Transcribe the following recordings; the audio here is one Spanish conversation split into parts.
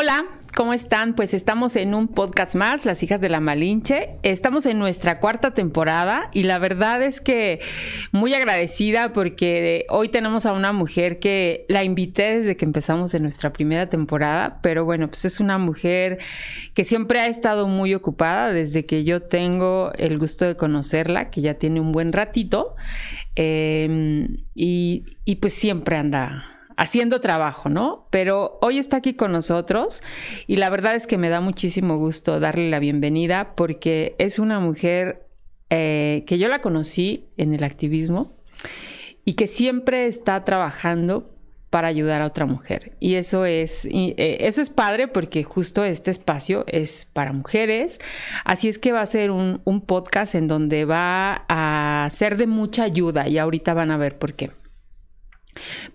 Hola, ¿Cómo están? Pues estamos en un podcast más, Las hijas de la Malinche. Estamos en nuestra cuarta temporada y la verdad es que muy agradecida porque hoy tenemos a una mujer que la invité desde que empezamos en nuestra primera temporada, pero bueno, pues es una mujer que siempre ha estado muy ocupada desde que yo tengo el gusto de conocerla, que ya tiene un buen ratito, eh, y, y pues siempre anda haciendo trabajo, ¿no? Pero hoy está aquí con nosotros y la verdad es que me da muchísimo gusto darle la bienvenida porque es una mujer eh, que yo la conocí en el activismo y que siempre está trabajando para ayudar a otra mujer. Y eso es, eh, eso es padre porque justo este espacio es para mujeres. Así es que va a ser un, un podcast en donde va a ser de mucha ayuda y ahorita van a ver por qué.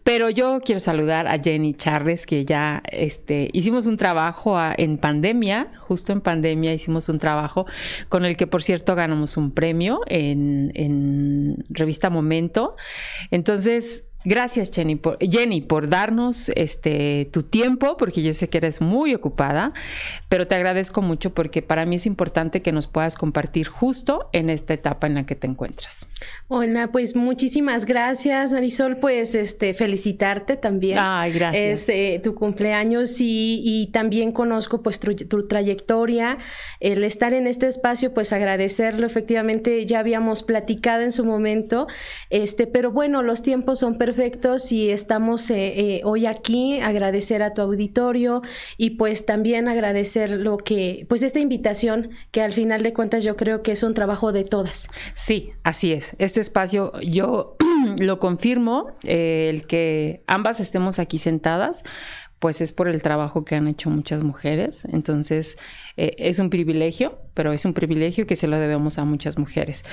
Pero yo quiero saludar a Jenny Charles, que ya este, hicimos un trabajo en pandemia, justo en pandemia hicimos un trabajo con el que, por cierto, ganamos un premio en, en Revista Momento. Entonces, Gracias, Jenny por, Jenny, por darnos este, tu tiempo, porque yo sé que eres muy ocupada, pero te agradezco mucho porque para mí es importante que nos puedas compartir justo en esta etapa en la que te encuentras. Hola, pues muchísimas gracias, Marisol. Pues este, felicitarte también. Ay, gracias. Es eh, tu cumpleaños y, y, también conozco pues tu, tu, trayectoria. El estar en este espacio, pues agradecerlo. Efectivamente, ya habíamos platicado en su momento, este, pero bueno, los tiempos son perfectos perfectos y estamos eh, eh, hoy aquí, agradecer a tu auditorio y pues también agradecer lo que, pues esta invitación que al final de cuentas yo creo que es un trabajo de todas. Sí, así es. Este espacio yo lo confirmo, eh, el que ambas estemos aquí sentadas pues es por el trabajo que han hecho muchas mujeres. Entonces, eh, es un privilegio, pero es un privilegio que se lo debemos a muchas mujeres.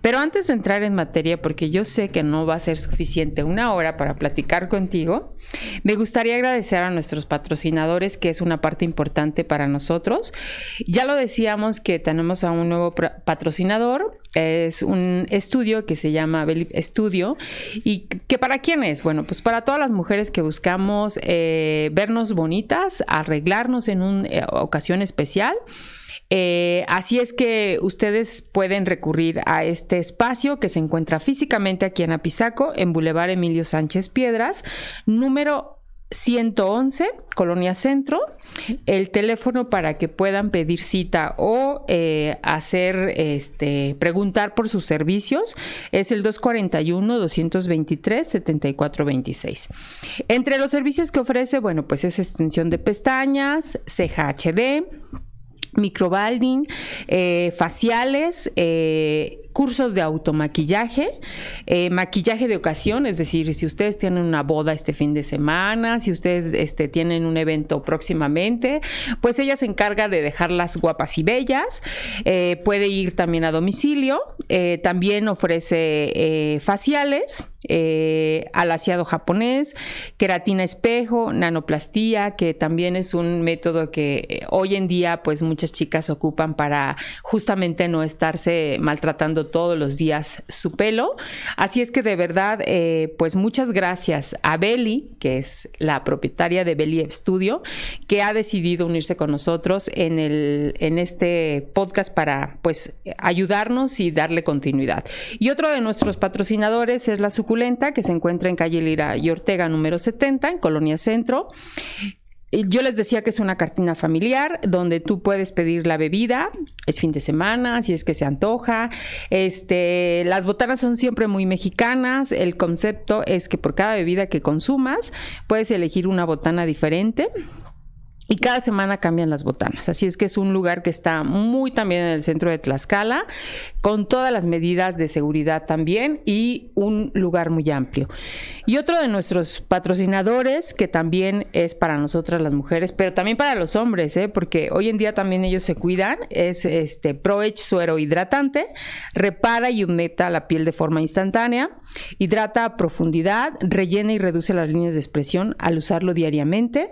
Pero antes de entrar en materia, porque yo sé que no va a ser suficiente una hora para platicar contigo, me gustaría agradecer a nuestros patrocinadores, que es una parte importante para nosotros. Ya lo decíamos que tenemos a un nuevo patrocinador, es un estudio que se llama Belip Studio. ¿Y que para quién es? Bueno, pues para todas las mujeres que buscamos eh, vernos bonitas, arreglarnos en una eh, ocasión especial. Eh, así es que ustedes pueden recurrir a este espacio que se encuentra físicamente aquí en Apizaco, en Boulevard Emilio Sánchez Piedras, número 111, Colonia Centro, el teléfono para que puedan pedir cita o eh, hacer, este, preguntar por sus servicios es el 241-223-7426. Entre los servicios que ofrece, bueno, pues es extensión de pestañas, ceja HD, microbalding, eh, faciales, eh, cursos de automaquillaje, eh, maquillaje de ocasión, es decir, si ustedes tienen una boda este fin de semana, si ustedes este, tienen un evento próximamente, pues ella se encarga de dejarlas guapas y bellas, puede ir también a domicilio, también ofrece faciales, eh, alaciado japonés, queratina espejo, nanoplastía, que también es un método que eh, hoy en día pues muchas chicas ocupan para justamente no estarse maltratando todos los días su pelo. Así es que de verdad eh, pues muchas gracias a Beli, que es la propietaria de Beli Studio, que ha decidido unirse con nosotros en, el, en este podcast para pues ayudarnos y darle continuidad. Y otro de nuestros patrocinadores es la que se encuentra en calle Lira y Ortega número 70 en Colonia Centro. Yo les decía que es una cartina familiar donde tú puedes pedir la bebida, es fin de semana, si es que se antoja. Este, las botanas son siempre muy mexicanas. El concepto es que por cada bebida que consumas puedes elegir una botana diferente y cada semana cambian las botanas. Así es que es un lugar que está muy también en el centro de Tlaxcala, con todas las medidas de seguridad también y un lugar muy amplio. Y otro de nuestros patrocinadores, que también es para nosotras las mujeres, pero también para los hombres, ¿eh? porque hoy en día también ellos se cuidan, es este ProEdge suero hidratante, repara y humecta la piel de forma instantánea, hidrata a profundidad, rellena y reduce las líneas de expresión al usarlo diariamente.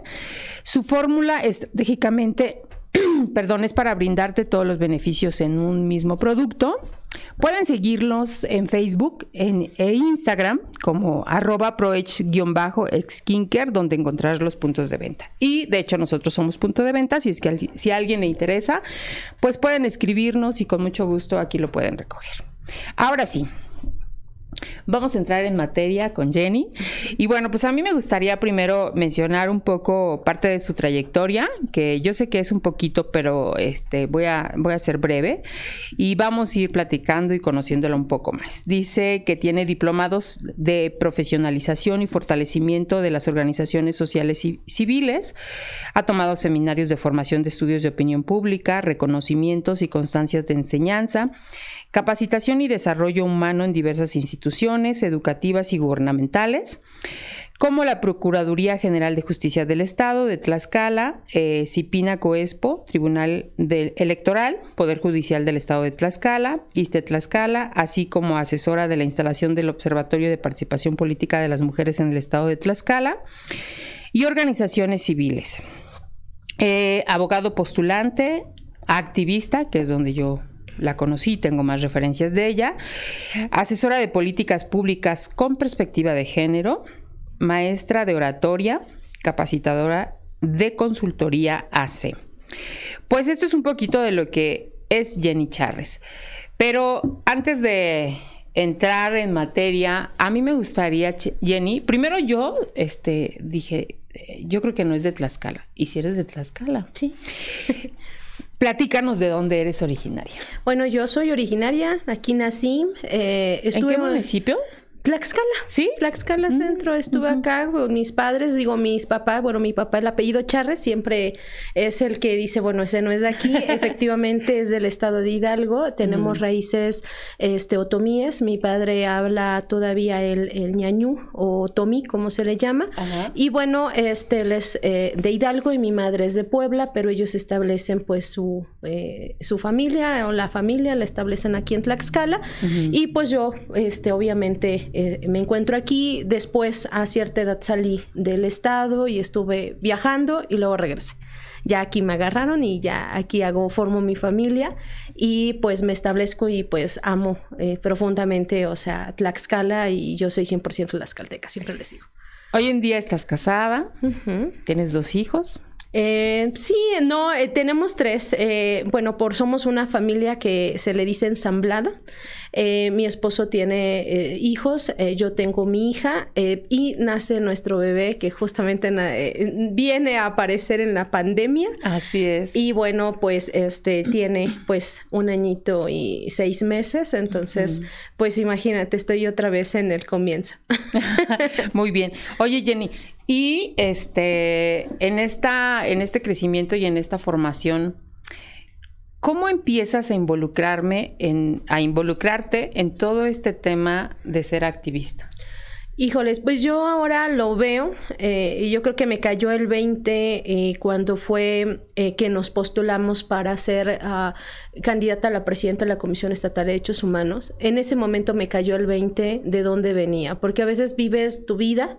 Su fórmula estratégicamente perdón, es para brindarte todos los beneficios en un mismo producto. Pueden seguirlos en Facebook en, e Instagram como arroba proech-skincare, donde encontrarás los puntos de venta. Y de hecho nosotros somos punto de venta, si es que si a alguien le interesa, pues pueden escribirnos y con mucho gusto aquí lo pueden recoger. Ahora sí, Vamos a entrar en materia con Jenny. Y bueno, pues a mí me gustaría primero mencionar un poco parte de su trayectoria, que yo sé que es un poquito, pero este voy a, voy a ser breve y vamos a ir platicando y conociéndola un poco más. Dice que tiene diplomados de profesionalización y fortalecimiento de las organizaciones sociales y civiles, ha tomado seminarios de formación de estudios de opinión pública, reconocimientos y constancias de enseñanza capacitación y desarrollo humano en diversas instituciones educativas y gubernamentales, como la Procuraduría General de Justicia del Estado de Tlaxcala, eh, Cipina Coespo, Tribunal Electoral, Poder Judicial del Estado de Tlaxcala, ISTE Tlaxcala, así como asesora de la instalación del Observatorio de Participación Política de las Mujeres en el Estado de Tlaxcala, y organizaciones civiles. Eh, abogado postulante, activista, que es donde yo la conocí, tengo más referencias de ella, asesora de políticas públicas con perspectiva de género, maestra de oratoria, capacitadora de consultoría AC. Pues esto es un poquito de lo que es Jenny Charres. Pero antes de entrar en materia, a mí me gustaría, Jenny, primero yo este, dije, eh, yo creo que no es de Tlaxcala. ¿Y si eres de Tlaxcala? Sí. Platícanos de dónde eres originaria. Bueno, yo soy originaria, aquí nací. Eh, estuve ¿En qué municipio? Tlaxcala. ¿Sí? Tlaxcala mm, Centro. Estuve acá con mis padres, digo mis papás, bueno, mi papá, el apellido Charres, siempre es el que dice, bueno, ese no es de aquí. Efectivamente es del estado de Hidalgo. Tenemos mm. raíces este, otomíes. Mi padre habla todavía el, el ñañú o otomí, como se le llama. Y bueno, este, él es eh, de Hidalgo y mi madre es de Puebla, pero ellos establecen pues su, eh, su familia o la familia la establecen aquí en Tlaxcala. Y pues yo, este, obviamente, eh, me encuentro aquí, después a cierta edad salí del estado y estuve viajando y luego regresé. Ya aquí me agarraron y ya aquí hago, formo mi familia y pues me establezco y pues amo eh, profundamente, o sea, Tlaxcala y yo soy 100% tlaxcalteca, siempre les digo. Hoy en día estás casada, tienes dos hijos. Eh, sí, no, eh, tenemos tres. Eh, bueno, por somos una familia que se le dice ensamblada. Eh, mi esposo tiene eh, hijos, eh, yo tengo mi hija y nace nuestro bebé que justamente viene a aparecer en la pandemia. Así es. Y bueno, pues este tiene pues un añito y seis meses, entonces pues imagínate, estoy otra vez en el comienzo. Muy bien. Oye Jenny, y este en esta en este crecimiento y en esta formación ¿Cómo empiezas a involucrarme en, a involucrarte en todo este tema de ser activista? Híjoles, pues yo ahora lo veo eh, y yo creo que me cayó el 20 eh, cuando fue eh, que nos postulamos para ser ah, candidata a la presidenta de la Comisión Estatal de Derechos Humanos. En ese momento me cayó el 20 de dónde venía, porque a veces vives tu vida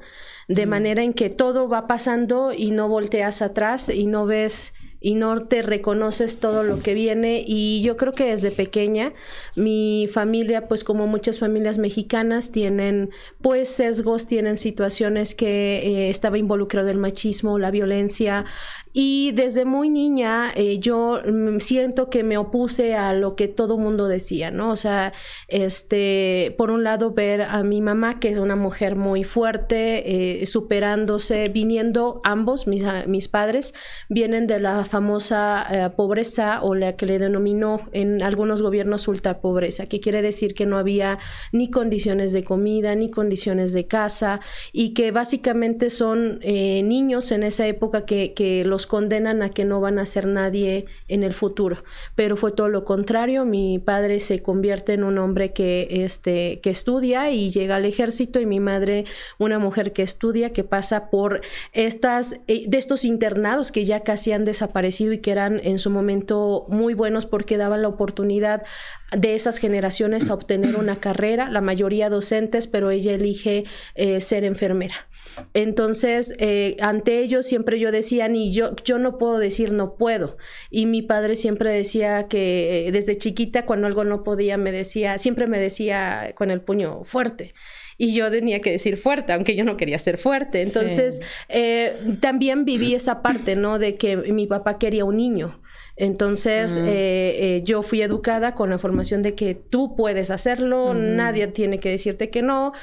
de manera en que todo va pasando y no volteas atrás y no ves y no te reconoces todo lo que viene. Y yo creo que desde pequeña mi familia pues como muchas familias mexicanas tienen pues sesgos tienen situaciones que eh, estaba involucrado el machismo la violencia y desde muy niña eh, yo siento que me opuse a lo que todo mundo decía no o sea este por un lado ver a mi mamá que es una mujer muy fuerte eh, superándose viniendo ambos mis, mis padres vienen de la famosa eh, pobreza o la que le denominó en algunos gobiernos ultra pobreza, que quiere decir que no había ni condiciones de comida, ni condiciones de casa, y que básicamente son eh, niños en esa época que, que los condenan a que no van a ser nadie en el futuro. Pero fue todo lo contrario, mi padre se convierte en un hombre que, este, que estudia y llega al ejército, y mi madre una mujer que estudia, que pasa por estas, eh, de estos internados que ya casi han desaparecido y que eran en su momento muy buenos porque daban la oportunidad de esas generaciones a obtener una carrera, la mayoría docentes, pero ella elige eh, ser enfermera. Entonces, eh, ante ellos siempre yo decía, ni yo, yo no puedo decir no puedo. Y mi padre siempre decía que desde chiquita, cuando algo no podía, me decía, siempre me decía con el puño fuerte y yo tenía que decir fuerte, aunque yo no quería ser fuerte. Entonces, eh, también viví esa parte, ¿no? De que mi papá quería un niño. Entonces, eh, eh, yo fui educada con la formación de que tú puedes hacerlo, nadie tiene que decirte que no.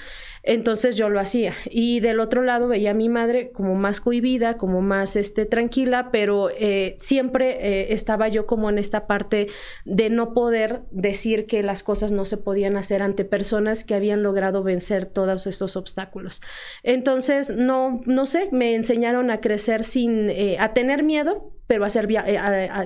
Entonces yo lo hacía. Y del otro lado veía a mi madre como más cohibida, como más este, tranquila, pero eh, siempre estaba yo como en esta parte de no poder decir que las cosas no se podían hacer ante personas que habían logrado vencer todos estos obstáculos. Entonces, no, no sé, me enseñaron a crecer sin, a tener miedo, pero a ser,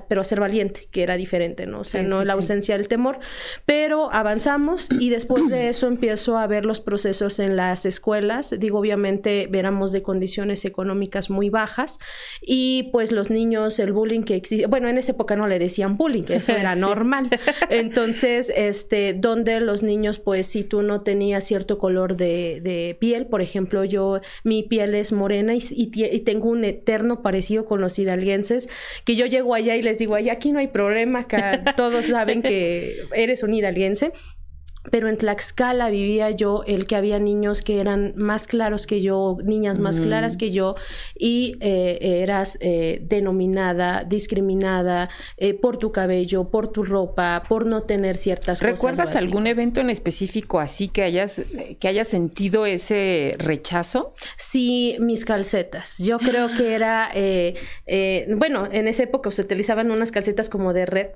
pero a ser valiente, que era diferente, ¿no? O sea, no la ausencia del temor, pero avanzamos y después de eso empiezo a ver los procesos en las escuelas, digo, obviamente éramos de condiciones económicas muy bajas y pues los niños, el bullying que existe, bueno, en esa época no le decían bullying, eso era normal. Entonces, este, donde los niños, pues si tú no tenías cierto color de, de piel, por ejemplo, yo, mi piel es morena y, y, tengo un eterno parecido con los hidalguenses, que yo llego allá y les digo, allá aquí no hay problema, acá todos saben que eres un hidalguense pero en Tlaxcala vivía yo el que había niños que eran más claros que yo, niñas más claras que yo, y eh, eras eh, denominada, discriminada eh, por tu cabello, por tu ropa, por no tener ciertas cosas. ¿Recuerdas algún evento en específico así que hayas, que hayas sentido ese rechazo? Sí, mis calcetas. Yo creo que era, bueno, en esa época se utilizaban unas calcetas como de red,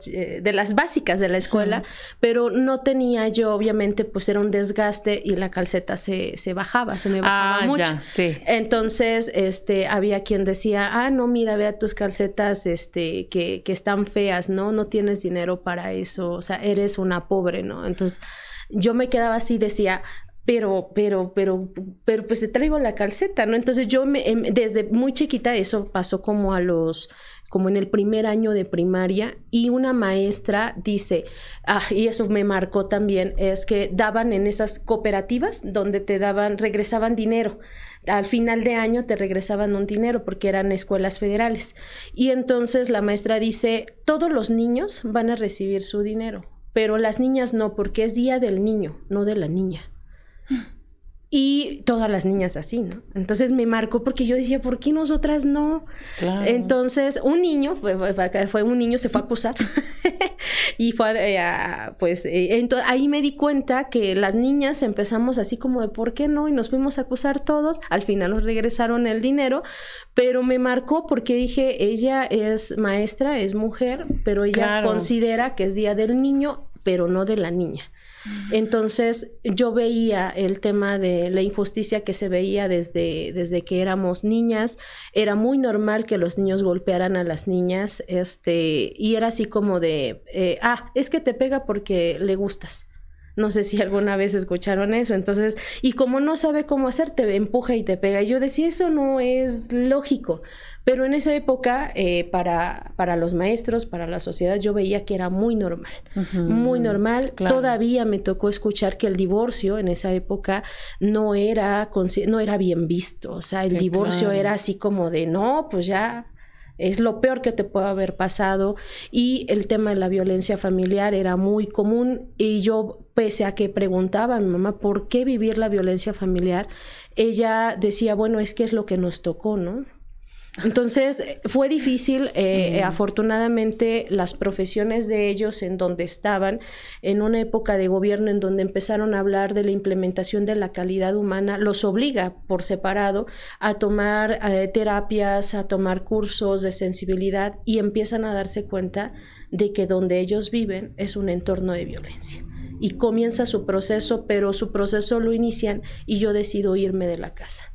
de las básicas de la escuela, pero no tenía yo obviamente pues era un desgaste y la calceta se, se bajaba, se me bajaba ah, mucho. sí. Entonces, este, había quien decía, ah, no, mira, vea tus calcetas, este, que, que están feas, ¿no? No tienes dinero para eso, o sea, eres una pobre, ¿no? Entonces, yo me quedaba así, decía, pero, pero, pero, pero, pues te traigo la calceta, ¿no? Entonces yo me, em, desde muy chiquita, eso pasó como a los como en el primer año de primaria, y una maestra dice, ah, y eso me marcó también, es que daban en esas cooperativas donde te daban, regresaban dinero. Al final de año te regresaban un dinero porque eran escuelas federales. Y entonces la maestra dice, todos los niños van a recibir su dinero, pero las niñas no, porque es día del niño, no de la niña. Y todas las niñas así, ¿no? Entonces me marcó porque yo decía, ¿por qué nosotras no? Entonces, un niño, fue, fue, un niño, se fue a acusar. y fue, eh, pues, eh, ahí me di cuenta que las niñas empezamos así como de, ¿por qué no? Y nos fuimos a acusar todos. Al final nos regresaron el dinero, pero me marcó porque dije, ella es maestra, es mujer, pero ella considera que es Día del Niño, pero no de la niña. Entonces yo veía el tema de la injusticia que se veía desde, desde que éramos niñas. Era muy normal que los niños golpearan a las niñas, este, y era así como de, eh, ah, es que te pega porque le gustas. No sé si alguna vez escucharon eso. Entonces, y como no sabe cómo hacer, te empuja y te pega. Y yo decía, eso no es lógico. Pero en esa época, eh, para, para los maestros, para la sociedad, yo veía que era muy normal. Muy normal. Todavía me tocó escuchar que el divorcio en esa época no era, no era bien visto. O sea, el divorcio era así como de, no, pues ya es lo peor que te puede haber pasado y el tema de la violencia familiar era muy común y yo pese a que preguntaba a mi mamá por qué vivir la violencia familiar, ella decía, bueno, es que es lo que nos tocó, ¿no? Entonces, fue difícil. Eh, afortunadamente, las profesiones de ellos en donde estaban, en una época de gobierno en donde empezaron a hablar de la implementación de la calidad humana, los obliga por separado a tomar eh, terapias, a tomar cursos de sensibilidad y empiezan a darse cuenta de que donde ellos viven es un entorno de violencia. Y comienza su proceso, pero su proceso lo inician y yo decido irme de la casa.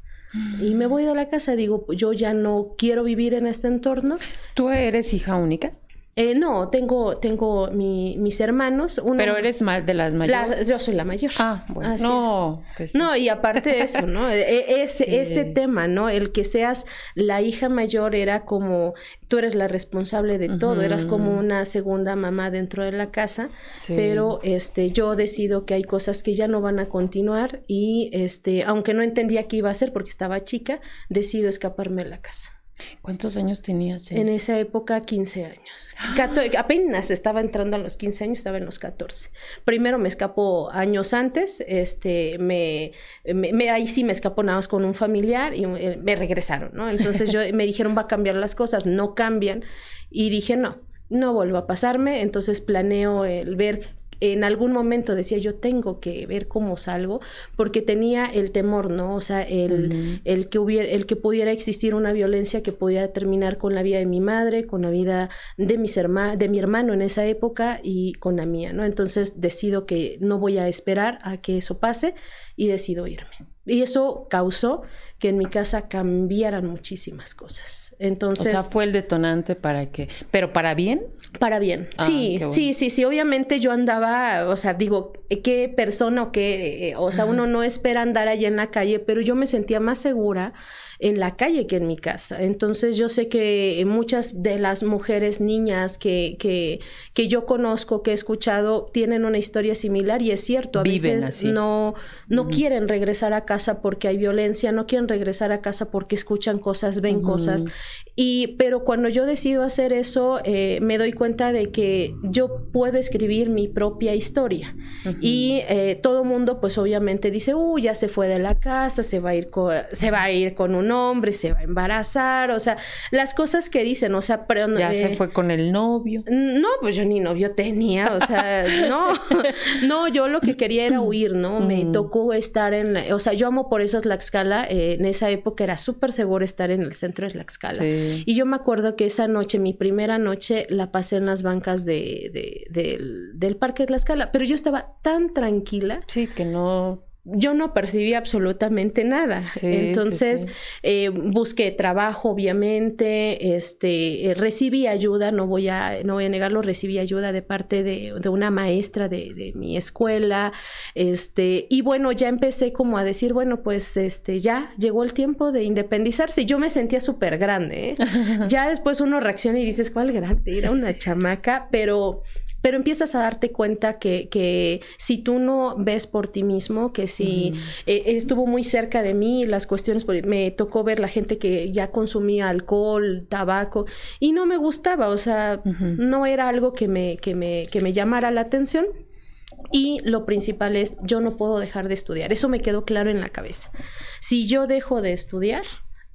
Y me voy de la casa, digo, yo ya no quiero vivir en este entorno. ¿Tú eres hija única? Eh, no, tengo, tengo mis hermanos. Pero eres de las mayores. yo soy la mayor. Ah, bueno. no, pues no, y aparte de eso, ¿no? E, e, ese, ese tema, ¿no? El que seas la hija mayor era como, tú eres la responsable de todo, eras como una segunda mamá dentro de la casa, pero este, yo decido que hay cosas que ya no van a continuar y este, aunque no entendía qué iba a hacer porque estaba chica, decido escaparme de la casa. ¿Cuántos años tenías? En esa época, 15 años. apenas estaba entrando a los 15 años, estaba en los 14. Primero me escapó años antes, este, me, me, ahí sí me escapó nada más con un familiar y eh, me regresaron, ¿no? Entonces yo, me dijeron, va a cambiar las cosas, no cambian. Y dije, no, no vuelvo a pasarme, entonces planeo el ver en algún momento decía yo tengo que ver cómo salgo porque tenía el temor no o sea el, el que hubiera el que pudiera existir una violencia que pudiera terminar con la vida de mi madre con la vida de mis hermanos de mi hermano en esa época y con la mía no entonces decido que no voy a esperar a que eso pase y decido irme y eso causó que en mi casa cambiaran muchísimas cosas. Entonces. O sea, fue el detonante para que. ¿Pero para bien? Para bien. Ah, sí, sí, sí, sí. Obviamente yo andaba, o sea, digo, qué persona o qué. O sea, uno no espera andar allá en la calle, pero yo me sentía más segura en la calle que en mi casa. Entonces yo sé que muchas de las mujeres, niñas que, que, que yo conozco, que he escuchado, tienen una historia similar y es cierto, a veces no, no quieren regresar a casa porque hay violencia, no quieren regresar a casa porque escuchan cosas, ven cosas. Y, pero cuando yo decido hacer eso, eh, me doy cuenta de que yo puedo escribir mi propia historia. Y eh, todo mundo, pues obviamente dice, uh, ya se fue de la casa, se va a ir se va a ir con un hombre, se va a embarazar, o sea, las cosas que dicen, o sea, pero, ya se fue con el novio. No, pues yo ni novio tenía, o sea, no, no, yo lo que quería era huir, ¿no? Me mm. tocó estar en, la, o sea, yo amo por eso Tlaxcala, eh, en esa época era súper seguro estar en el centro de Tlaxcala. Y yo me acuerdo que esa noche, mi primera noche, la pasé en las bancas de, del, del parque de Tlaxcala, pero yo estaba tan tranquila. Sí, que no yo no percibí absolutamente nada. Entonces, eh, busqué trabajo, obviamente, este, eh, recibí ayuda, no voy, a, no voy a negarlo, recibí ayuda de parte de, de una maestra de, de, mi escuela, este, y bueno, ya empecé como a decir, bueno, pues, este, ya llegó el tiempo de independizarse. Yo me sentía súper grande, ¿eh? ya después uno reacciona y dices, ¿cuál grande? Era una chamaca, pero pero empiezas a darte cuenta que, que si tú no ves por ti mismo, que si eh, estuvo muy cerca de mí, las cuestiones, me tocó ver la gente que ya consumía alcohol, tabaco, y no me gustaba, o sea, no era algo que me, que, me, que me llamara la atención. Y lo principal es, yo no puedo dejar de estudiar. Eso me quedó claro en la cabeza. Si yo dejo de estudiar,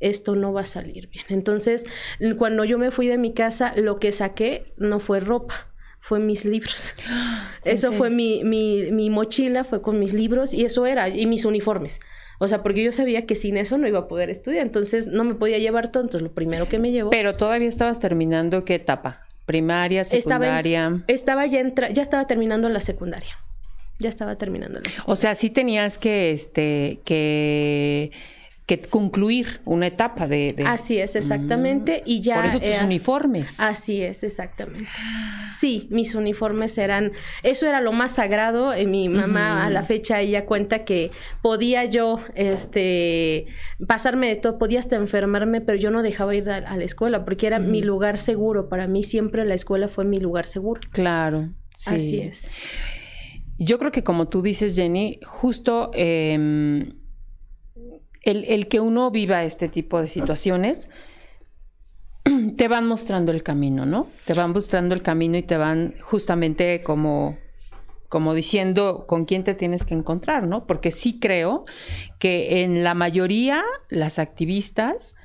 esto no va a salir bien. Entonces, cuando yo me fui de mi casa, lo que saqué no fue ropa, fue mis libros. Eso fue mi, mi, mi, mochila, fue con mis libros y eso era, y mis uniformes. O sea, porque yo sabía que sin eso no iba a poder estudiar, entonces no me podía llevar todo, entonces lo primero que me llevó... Pero todavía estabas terminando qué etapa? Primaria, secundaria. Estaba, ya entra, ya estaba terminando la secundaria. Ya estaba terminando la secundaria. O sea, sí tenías que, este, que que concluir una etapa de... Así es, exactamente. Mm. Y ya... Por eso tus eh, uniformes. Así es, exactamente. Sí, mis uniformes eran... Eso era lo más sagrado. Eh, mi mamá a la fecha ella cuenta que podía yo este, pasarme de todo, podía hasta enfermarme, pero yo no dejaba ir a, la escuela porque era mi lugar seguro. Para mí siempre la escuela fue mi lugar seguro. Claro. Sí. Así es. Yo creo que como tú dices, Jenny, justo... Em, el, que uno viva este tipo de situaciones, te van mostrando el camino, ¿no? Te van mostrando el camino y te van justamente como, como diciendo con quién te tienes que encontrar, ¿no? Porque sí creo que en la mayoría las activistas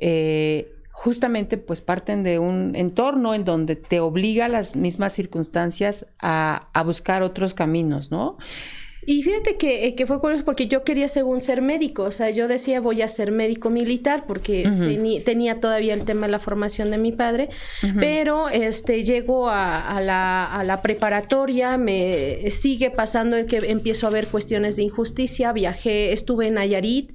eh, justamente pues parten de un entorno en donde te obliga las mismas circunstancias a, a buscar otros caminos, ¿no? Y fíjate que, eh, que, fue curioso porque yo quería según ser médico, o sea, yo decía voy a ser médico militar porque tenía todavía el tema de la formación de mi padre, pero este llego a, la, a, la, preparatoria, me sigue pasando que empiezo a ver cuestiones de injusticia, viajé, estuve en Nayarit,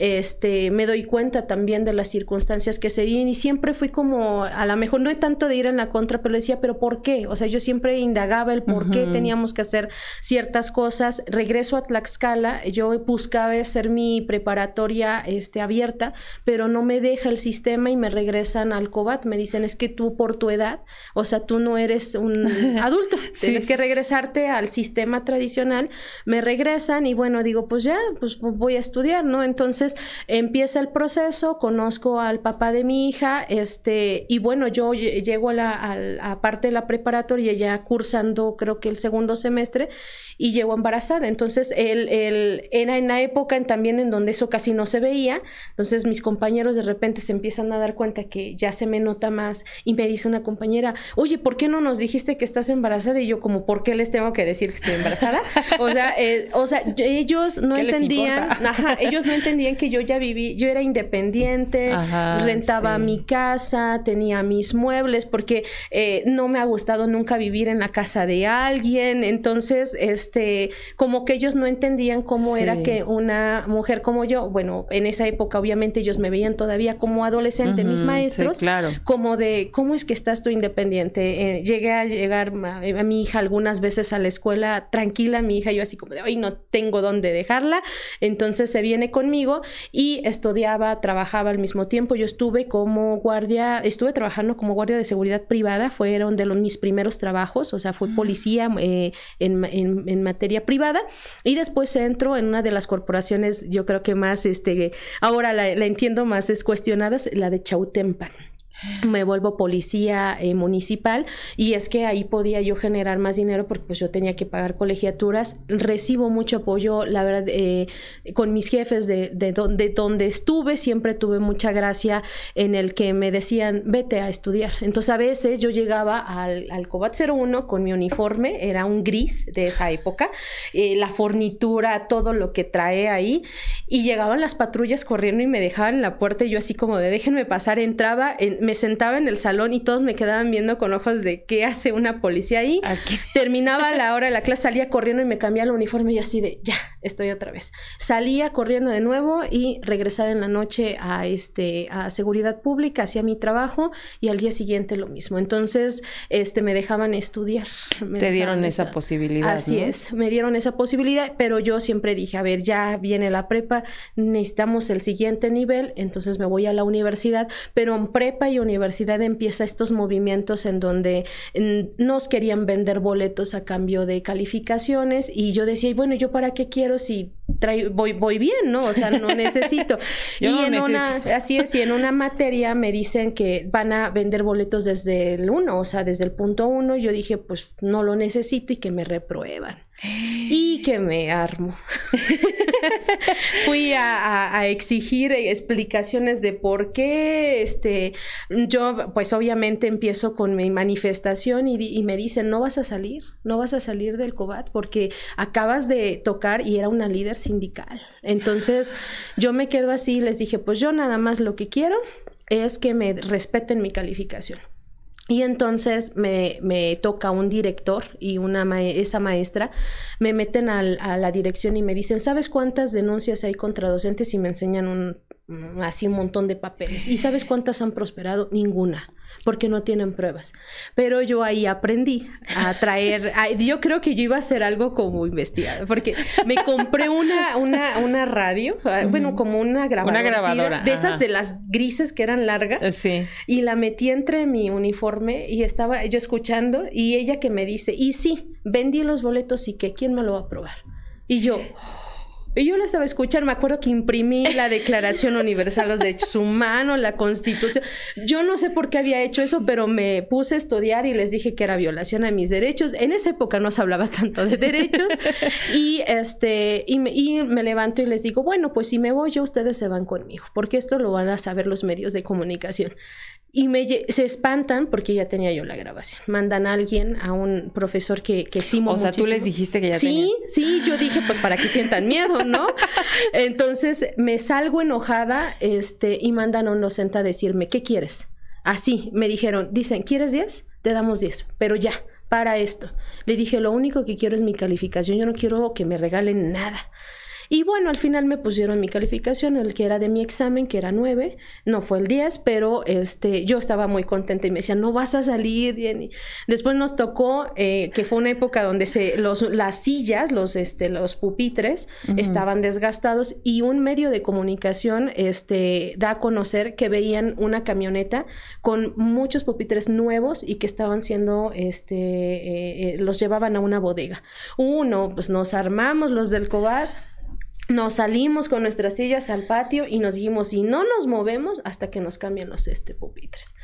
este, me doy cuenta también de las circunstancias que se viven y siempre fui como, a lo mejor no es tanto de ir en la contra, pero decía, pero ¿por qué? O sea, yo siempre indagaba el por qué teníamos que hacer ciertas cosas. Regreso a Tlaxcala, yo buscaba hacer mi preparatoria este, abierta, pero no me deja el sistema y me regresan al COBAT. Me dicen, es que tú por tu edad, o sea, tú no eres un adulto, tienes que regresarte al sistema tradicional. Me regresan y bueno, digo, pues ya, pues voy a estudiar, ¿no? Entonces, empieza el proceso, conozco al papá de mi hija, este, y bueno, yo llego a la parte de la preparatoria ya cursando creo que el segundo semestre y llego embarazada. Entonces, él, era en la época también en donde eso casi no se veía. Entonces, mis compañeros de repente se empiezan a dar cuenta que ya se me nota más y me dice una compañera, oye, ¿por qué no nos dijiste que estás embarazada? Y yo como, ¿por qué les tengo que decir que estoy embarazada? o sea, eh, o sea, ellos no entendían, ajá, ellos no entendían que yo ya viví, yo era independiente, rentaba mi casa, tenía mis muebles, porque eh, no me ha gustado nunca vivir en la casa de alguien, entonces, este, como que ellos no entendían cómo era que una mujer como yo, bueno, en esa época obviamente ellos me veían todavía como adolescente, mis maestros, claro. como de, ¿cómo es que estás tú independiente? Eh, llegué a llegar a, a, mi hija algunas veces a la escuela tranquila, mi hija, yo así como de, hoy no tengo dónde dejarla, entonces se viene conmigo y estudiaba, trabajaba al mismo tiempo. Yo estuve como guardia, estuve trabajando como guardia de seguridad privada, fueron de los, mis primeros trabajos, o sea, fui policía eh, en, en, materia privada. Y después entro en una de las corporaciones, yo creo que más, este, ahora la, la entiendo más, es cuestionadas, la de Chautempan me vuelvo policía eh, municipal y es que ahí podía yo generar más dinero porque pues yo tenía que pagar colegiaturas. Recibo mucho apoyo, la verdad, eh, con mis jefes de, de, donde, estuve, siempre tuve mucha gracia en el que me decían, vete a estudiar. Entonces a veces yo llegaba al, al Cobat 01 con mi uniforme, era un gris de esa época, eh, la fornitura, todo lo que trae ahí, y llegaban las patrullas corriendo y me dejaban en la puerta y yo así como de déjenme pasar, entraba, en, me sentaba en el salón y todos me quedaban viendo con ojos de qué hace una policía ahí. Terminaba la hora de la clase, salía corriendo y me cambiaba el uniforme y así de, ya, estoy otra vez. Salía corriendo de nuevo y regresaba en la noche a, este, a seguridad pública, hacía mi trabajo y al día siguiente lo mismo. Entonces, este, me dejaban estudiar. Te dieron esa, posibilidad. Así es, me dieron esa posibilidad, pero yo siempre dije, a ver, ya viene la prepa, necesitamos el siguiente nivel, entonces me voy a la universidad, pero en prepa y universidad empieza estos movimientos en donde nos querían vender boletos a cambio de calificaciones y yo decía, bueno, ¿yo para qué quiero si voy, voy bien, ¿no? O sea, no necesito. y en una, así es, y en una materia me dicen que van a vender boletos desde el 1, o sea, desde el punto 1, yo dije, pues no lo necesito y que me reprueban. Y que me armo. Fui a, exigir explicaciones de por qué, este, yo, pues obviamente empiezo con mi manifestación y, y, me dicen, no vas a salir, no vas a salir del COBAT porque acabas de tocar y era una líder sindical. Entonces, yo me quedo así y les dije, pues yo nada más lo que quiero es que me respeten mi calificación. Y entonces me, me, toca un director y una esa maestra me meten a la dirección y me dicen, ¿sabes cuántas denuncias hay contra docentes? Y me enseñan un, así un montón de papeles. ¿Y sabes cuántas han prosperado? Ninguna porque no tienen pruebas. Pero yo ahí aprendí a traer, yo creo que yo iba a hacer algo como investigado, porque me compré una, una, una radio, ah, bueno, como una grabadora, una grabadora de esas de las grises que eran largas, eh, sí. y la metí entre mi uniforme y estaba yo escuchando y ella que me dice, y sí, vendí los boletos y que, ¿quién me lo va a probar? Y yo... Y yo la estaba escuchando, me acuerdo que imprimí la Declaración Universal de los Derechos Humanos, la Constitución. Yo no sé por qué había hecho eso, pero me puse a estudiar y les dije que era violación a mis derechos. En esa época no se hablaba tanto de derechos. y este, y me, y me levanto y les digo, bueno, pues si me voy yo, ustedes se van conmigo, porque esto lo van a saber los medios de comunicación. Y me, se espantan porque ya tenía yo la grabación. Mandan a alguien, a un profesor que, que estimo O sea, tú les dijiste que ya Sí, sí, yo dije, pues para que sientan miedo, ¿no? Entonces me salgo enojada este, y mandan a un docente a decirme, ¿qué quieres? Así, me dijeron, dicen, ¿quieres 10? Te damos 10, pero ya, para esto. Le dije, lo único que quiero es mi calificación, yo no quiero que me regalen nada. Y bueno, al final me pusieron mi calificación, el que era de mi examen, que era 9, no fue el 10, pero este, yo estaba muy contenta y me decían, no vas a salir. Jenny. Después nos tocó, eh, que fue una época donde se, los, las sillas, los, este, los pupitres, estaban desgastados y un medio de comunicación este, da a conocer que veían una camioneta con muchos pupitres nuevos y que estaban siendo, este, eh, eh, los llevaban a una bodega. Uno, pues nos armamos los del COBAT nos salimos con nuestras sillas al patio y nos dijimos, y no nos movemos hasta que nos cambien los este, pupitres.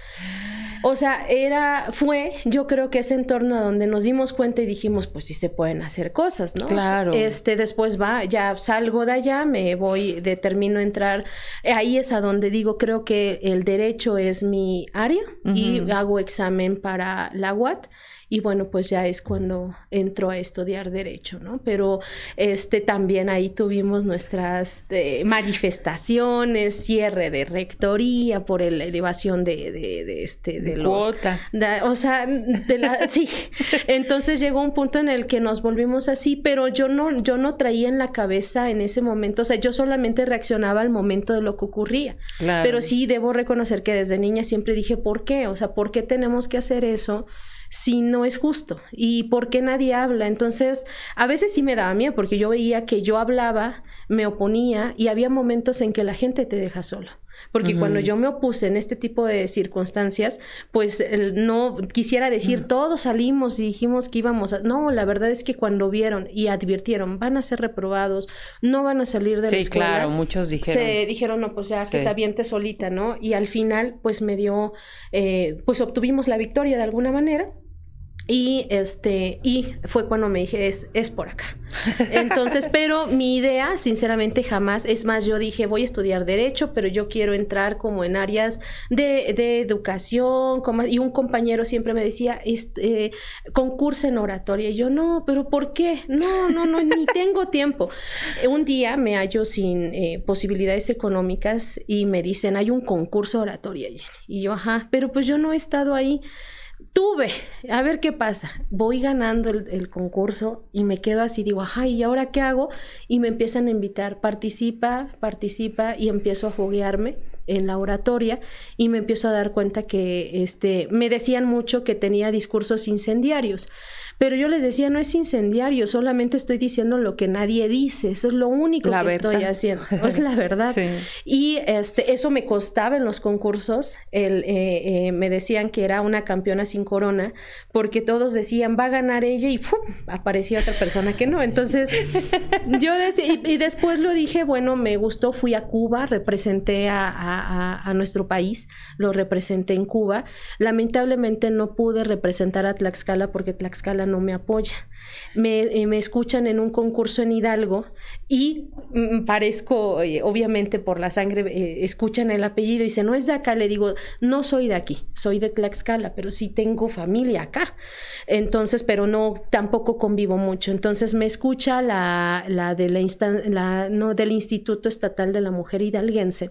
O sea, era, fue, yo creo que ese entorno donde nos dimos cuenta y dijimos, pues sí se pueden hacer cosas, ¿no? Claro. Este, después va, ya salgo de allá, me voy, determino entrar. Ahí es a donde digo, creo que el derecho es mi área y hago examen para la UAT y bueno, pues ya es cuando entro a estudiar derecho, ¿no? Pero este también ahí tuvimos nuestras eh, manifestaciones, cierre de rectoría por la elevación de, de, este de, los o sea, de la sí. Entonces llegó un punto en el que nos volvimos así, pero yo no yo no traía en la cabeza en ese momento, o sea, yo solamente reaccionaba al momento de lo que ocurría. Pero sí debo reconocer que desde niña siempre dije, ¿por qué? O sea, ¿por qué tenemos que hacer eso? Si no es justo y por qué nadie habla. Entonces, a veces sí me daba miedo porque yo veía que yo hablaba, me oponía y había momentos en que la gente te deja solo. Porque cuando yo me opuse en este tipo de circunstancias, pues no quisiera decir todos salimos y dijimos que íbamos a... No, la verdad es que cuando vieron y advirtieron, van a ser reprobados, no van a salir de la escuela. Sí, claro, muchos dijeron. Se dijeron, no, pues ya que se aviente solita, ¿no? Y al final, pues me dio, eh, pues obtuvimos la victoria de alguna manera y este, y fue cuando me dije, es, es por acá. Entonces, pero mi idea, sinceramente, jamás, es más, yo dije, voy a estudiar Derecho, pero yo quiero entrar como en áreas de, de educación, como, y un compañero siempre me decía, este, concurso en oratoria. Y yo, no, pero ¿por qué? No, no, no, ni tengo tiempo. Un día me hallo sin eh, posibilidades económicas y me dicen, hay un concurso oratoria. Y yo, ajá, pero pues yo no he estado ahí tuve, a ver qué pasa. Voy ganando el, concurso y me quedo así, digo, ajá, ¿y ahora qué hago? Y me empiezan a invitar, participa, participa y empiezo a juguearme en la oratoria y me empiezo a dar cuenta que este, me decían mucho que tenía discursos incendiarios. Pero yo les decía, no es incendiario, solamente estoy diciendo lo que nadie dice, eso es lo único que estoy haciendo, es la verdad. Y este, eso me costaba en los concursos, el, eh, eh, me decían que era una campeona sin corona, porque todos decían, va a ganar ella y aparecía otra persona que no. Entonces, yo decía, y, después lo dije, bueno, me gustó, fui a Cuba, representé a, a nuestro país, lo representé en Cuba. Lamentablemente no pude representar a Tlaxcala porque Tlaxcala no me apoya. Me, eh, me escuchan en un concurso en Hidalgo y mm, parezco, eh, obviamente por la sangre, eh, escuchan el apellido y dicen, no es de acá, le digo, no soy de aquí, soy de Tlaxcala, pero sí tengo familia acá. Entonces, pero no, tampoco convivo mucho. Entonces me escucha la, la, de la, la no, del Instituto Estatal de la Mujer Hidalguense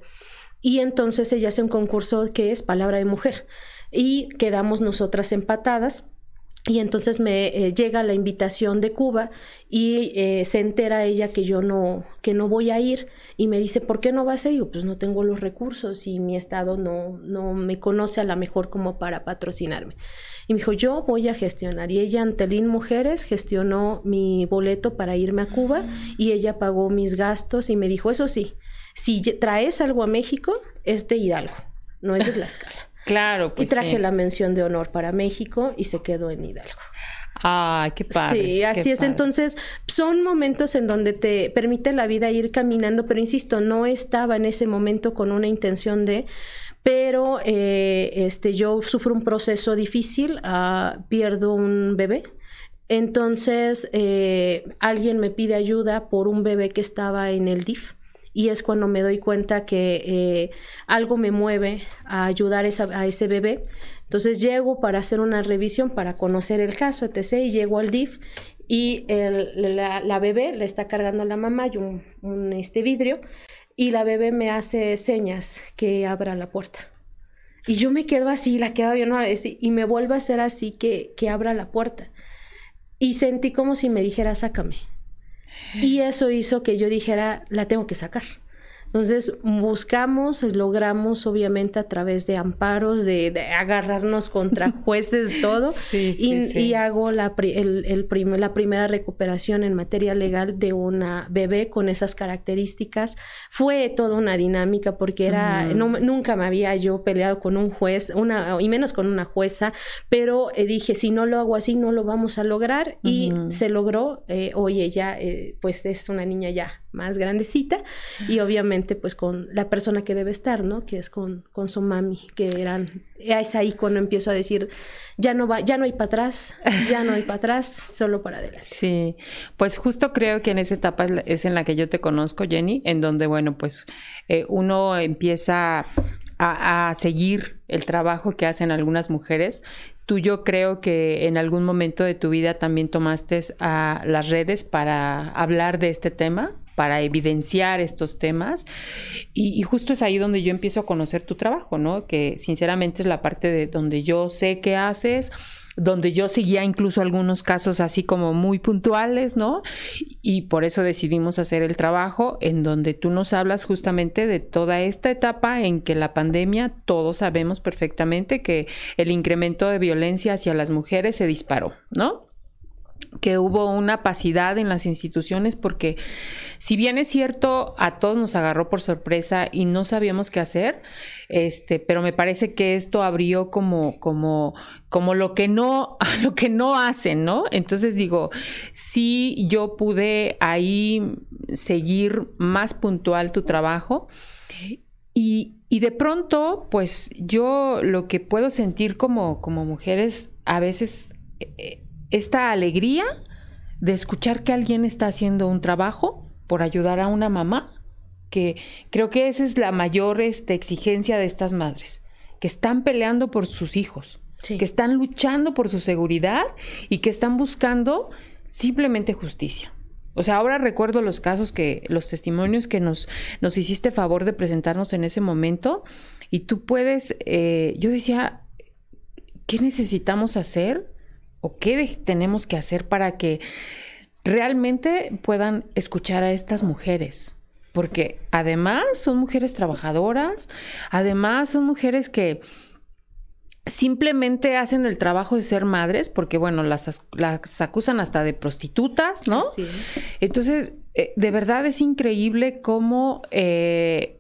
y entonces ella hace un concurso que es Palabra de Mujer y quedamos nosotras empatadas y entonces me eh, llega la invitación de Cuba y eh, se entera ella que yo no, que no voy a ir y me dice, ¿por qué no vas a ir? Pues no tengo los recursos y mi estado no, no me conoce a la mejor como para patrocinarme. Y me dijo, yo voy a gestionar. Y ella, Antelín Mujeres, gestionó mi boleto para irme a Cuba y ella pagó mis gastos y me dijo, eso sí, si traes algo a México, es de Hidalgo, no es de Tlaxcala. Claro, pues. Y traje la mención de honor para México y se quedó en Hidalgo. Ay, qué padre. Sí, así es. Entonces, son momentos en donde te permite la vida ir caminando, pero insisto, no estaba en ese momento con una intención de, pero eh, este, yo sufro un proceso difícil, uh, pierdo un bebé. Entonces, eh, alguien me pide ayuda por un bebé que estaba en el DIF y es cuando me doy cuenta que eh, algo me mueve a ayudar a ese bebé. Entonces llego para hacer una revisión, para conocer el caso, etc. Y llego al DIF y la, bebé le está cargando la mamá y un, este vidrio y la bebé me hace señas que abra la puerta. Y yo me quedo así, la quedo viendo y me vuelvo a hacer así que, que abra la puerta. Y sentí como si me dijera, sácame. Y eso hizo que yo dijera, la tengo que sacar. Entonces buscamos, logramos obviamente a través de amparos, de, agarrarnos contra jueces, todo, y, hago la, el, la primera recuperación en materia legal de una bebé con esas características. Fue toda una dinámica porque era, nunca me había yo peleado con un juez, una, y menos con una jueza, pero eh, dije, si no lo hago así, no lo vamos a lograr, y se logró. Eh, hoy ella, eh, pues es una niña ya más grandecita, y obviamente pues con la persona que debe estar, ¿no? Que es con, con su mami, que eran, es ahí cuando empiezo a decir, ya no va, ya no hay para atrás, ya no hay para atrás, solo para adelante. Sí, pues justo creo que en esa etapa es en la que yo te conozco, Jenny, en donde, bueno, pues eh, uno empieza a, a, seguir el trabajo que hacen algunas mujeres. Tú yo creo que en algún momento de tu vida también tomaste a las redes para hablar de este tema para evidenciar estos temas. Y, justo es ahí donde yo empiezo a conocer tu trabajo, ¿no? Que sinceramente es la parte de donde yo sé qué haces donde yo seguía incluso algunos casos así como muy puntuales, ¿no? Y por eso decidimos hacer el trabajo en donde tú nos hablas justamente de toda esta etapa en que la pandemia, todos sabemos perfectamente que el incremento de violencia hacia las mujeres se disparó, ¿no? Que hubo una pasidad en las instituciones porque si bien es cierto a todos nos agarró por sorpresa y no sabíamos qué hacer este pero me parece que esto abrió como como como lo que no lo que no hacen no entonces digo sí yo pude ahí seguir más puntual tu trabajo y, y de pronto pues yo lo que puedo sentir como como mujeres a veces eh, esta alegría de escuchar que alguien está haciendo un trabajo por ayudar a una mamá, que creo que esa es la mayor este, exigencia de estas madres, que están peleando por sus hijos, que están luchando por su seguridad y que están buscando simplemente justicia. O sea, ahora recuerdo los casos que, los testimonios que nos, nos hiciste favor de presentarnos en ese momento y tú puedes, eh, yo decía, ¿qué necesitamos hacer o qué tenemos que hacer para que realmente puedan escuchar a estas mujeres. Porque además son mujeres trabajadoras, además son mujeres que simplemente hacen el trabajo de ser madres, porque bueno, las, las acusan hasta de prostitutas, ¿no? Entonces, eh, de verdad es increíble cómo eh,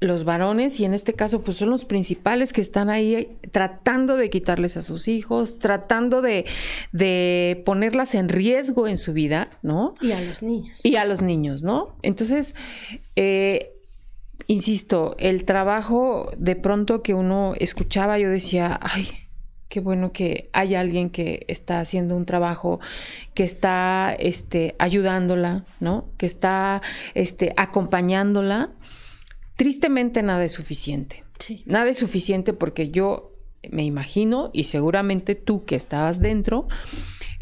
los varones, y en este caso pues son los principales que están ahí tratando de quitarles a sus hijos, tratando de, de, ponerlas en riesgo en su vida, ¿no? Y a los niños. Y a los niños, ¿no? Entonces, eh, insisto, el trabajo de pronto que uno escuchaba, yo decía, ay, qué bueno que hay alguien que está haciendo un trabajo, que está este, ayudándola, ¿no? Que está este, acompañándola Tristemente nada es suficiente. Nada es suficiente porque yo me imagino, y seguramente tú que estabas dentro,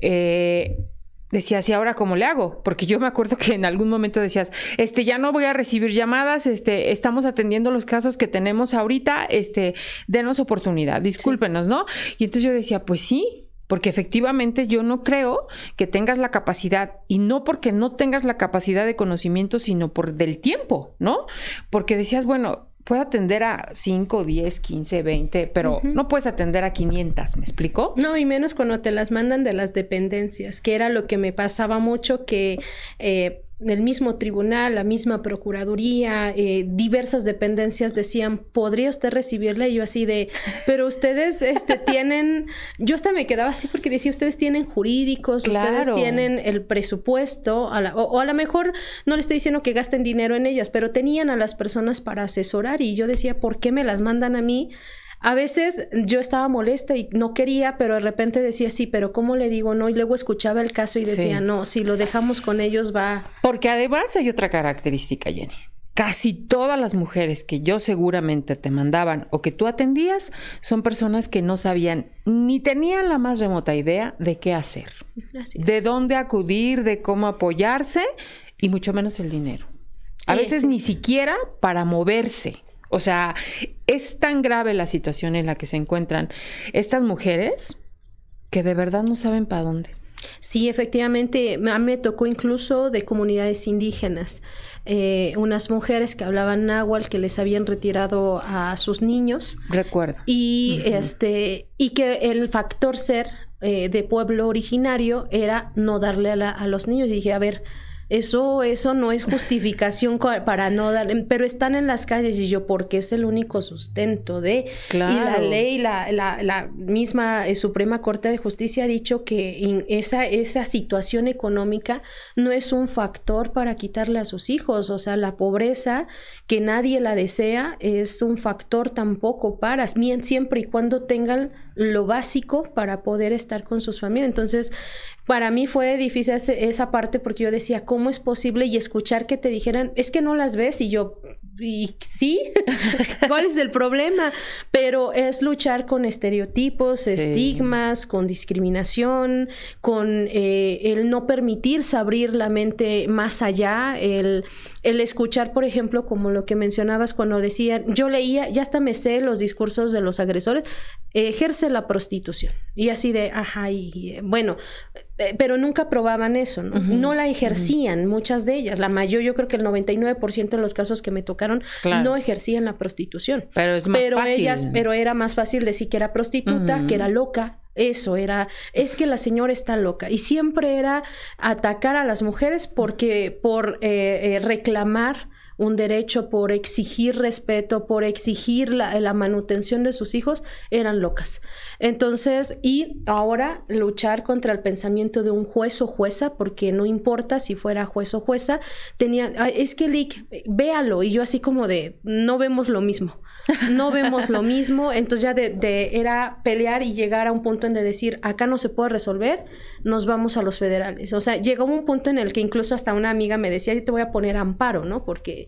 eh, decías, ¿y ahora cómo le hago? Porque yo me acuerdo que en algún momento decías, este, ya no voy a recibir llamadas, este, estamos atendiendo los casos que tenemos ahorita, este, denos oportunidad, discúlpenos, ¿no? Y entonces yo decía, pues sí, porque efectivamente yo no creo que tengas la capacidad, y no porque no tengas la capacidad de conocimiento, sino por del tiempo, ¿no? Porque decías, bueno, puedo atender a 5, 10, 15, 20, pero no puedes atender a 500, ¿me explico? No, y menos cuando te las mandan de las dependencias, que era lo que me pasaba mucho, que... Eh, el mismo tribunal, la misma procuraduría, eh, diversas dependencias decían, ¿podría usted recibirla? Y yo así de, pero ustedes este, tienen, yo hasta me quedaba así porque decía, ustedes tienen jurídicos, ustedes tienen el presupuesto, o, a lo mejor no le estoy diciendo que gasten dinero en ellas, pero tenían a las personas para asesorar y yo decía, ¿por qué me las mandan a mí? A veces yo estaba molesta y no quería, pero de repente decía, sí, pero ¿cómo le digo no? Y luego escuchaba el caso y decía, no, si lo dejamos con ellos va. Porque además hay otra característica, Jenny. Casi todas las mujeres que yo seguramente te mandaban o que tú atendías son personas que no sabían ni tenían la más remota idea de qué hacer, de dónde acudir, de cómo apoyarse y mucho menos el dinero. A veces ni siquiera para moverse. O sea, es tan grave la situación en la que se encuentran estas mujeres que de verdad no saben para dónde. Sí, efectivamente, a mí me tocó incluso de comunidades indígenas, eh, unas mujeres que hablaban náhuatl que les habían retirado a sus niños. Recuerdo. Y este y que el factor ser eh, de pueblo originario era no darle a, a los niños. Y dije, a ver, eso, eso no es justificación para no dar, pero están en las calles y yo, porque es el único sustento de... Y la ley, la, la, la misma eh, Suprema Corte de Justicia ha dicho que esa, esa situación económica no es un factor para quitarle a sus hijos, o sea, la pobreza, que nadie la desea, es un factor tampoco para, siempre y cuando tengan lo básico para poder estar con sus familias. Entonces, para mí fue difícil esa parte porque yo decía, ¿cómo es posible? Y escuchar que te dijeran, es que no las ves y yo, y sí, ¿cuál es el problema? Pero es luchar con estereotipos, estigmas, con discriminación, con eh, el no permitirse abrir la mente más allá, el, el escuchar, por ejemplo, como lo que mencionabas cuando decían, yo leía, ya hasta me sé los discursos de los agresores, ejerce la prostitución. Y así de, ajá, y bueno, eh, pero nunca probaban eso, ¿no? no la ejercían, muchas de ellas. La mayor, yo creo que el 99% de los casos que me tocaron no ejercían la prostitución. Pero es más pero fácil. Ellas, pero era más fácil decir que era prostituta, que era loca. Eso era, es que la señora está loca. Y siempre era atacar a las mujeres porque, por eh, eh, reclamar un derecho por exigir respeto, por exigir la, la, manutención de sus hijos, eran locas. Entonces, y ahora luchar contra el pensamiento de un juez o jueza, porque no importa si fuera juez o jueza, tenía, es que Lick, véalo, y yo así como de, no vemos lo mismo no vemos lo mismo, entonces ya de, era pelear y llegar a un punto en de decir, acá no se puede resolver, nos vamos a los federales. O sea, llegó un punto en el que incluso hasta una amiga me decía, yo te voy a poner amparo, ¿no? Porque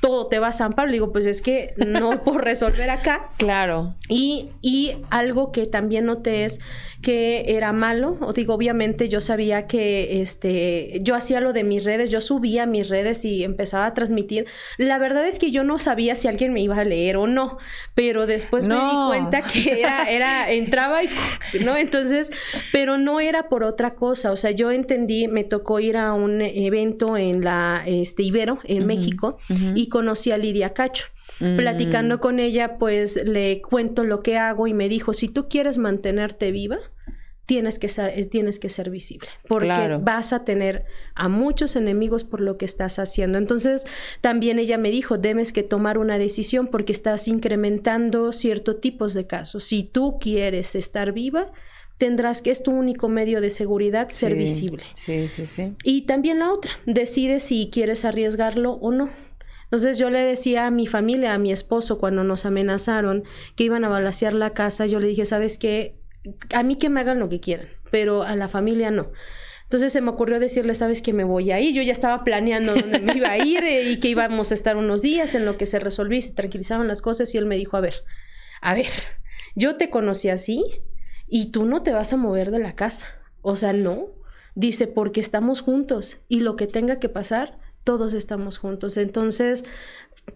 todo te vas a amparo. Le digo, pues es que no por resolver acá. Claro. Y, y algo que también noté es que era malo. O digo, obviamente yo sabía que este, yo hacía lo de mis redes, yo subía mis redes y empezaba a transmitir. La verdad es que yo no sabía si alguien me iba a leer o no, pero después me di cuenta que era, era, entraba y, ¿no? Entonces, pero no era por otra cosa. O sea, yo entendí, me tocó ir a un evento en la, este, Ibero, en México, y conocí a Lidia Cacho. Mm. Platicando con ella, pues le cuento lo que hago y me dijo, si tú quieres mantenerte viva, tienes que, ser, tienes que ser visible, porque vas a tener a muchos enemigos por lo que estás haciendo. Entonces, también ella me dijo, debes que tomar una decisión porque estás incrementando ciertos tipos de casos. Si tú quieres estar viva, tendrás que es tu único medio de seguridad ser visible. Sí, sí, sí. Y también la otra, decide si quieres arriesgarlo o no. Entonces yo le decía a mi familia, a mi esposo, cuando nos amenazaron que iban a balasear la casa, yo le dije, ¿sabes qué? A mí que me hagan lo que quieran, pero a la familia no. Entonces se me ocurrió decirle, sabes que me voy a ir. Yo ya estaba planeando dónde me iba a ir eh, y que íbamos a estar unos días en lo que se resolvía y se tranquilizaban las cosas. Y él me dijo, a ver, a ver, yo te conocí así y tú no te vas a mover de la casa. O sea, no. Dice, porque estamos juntos y lo que tenga que pasar, todos estamos juntos. Entonces,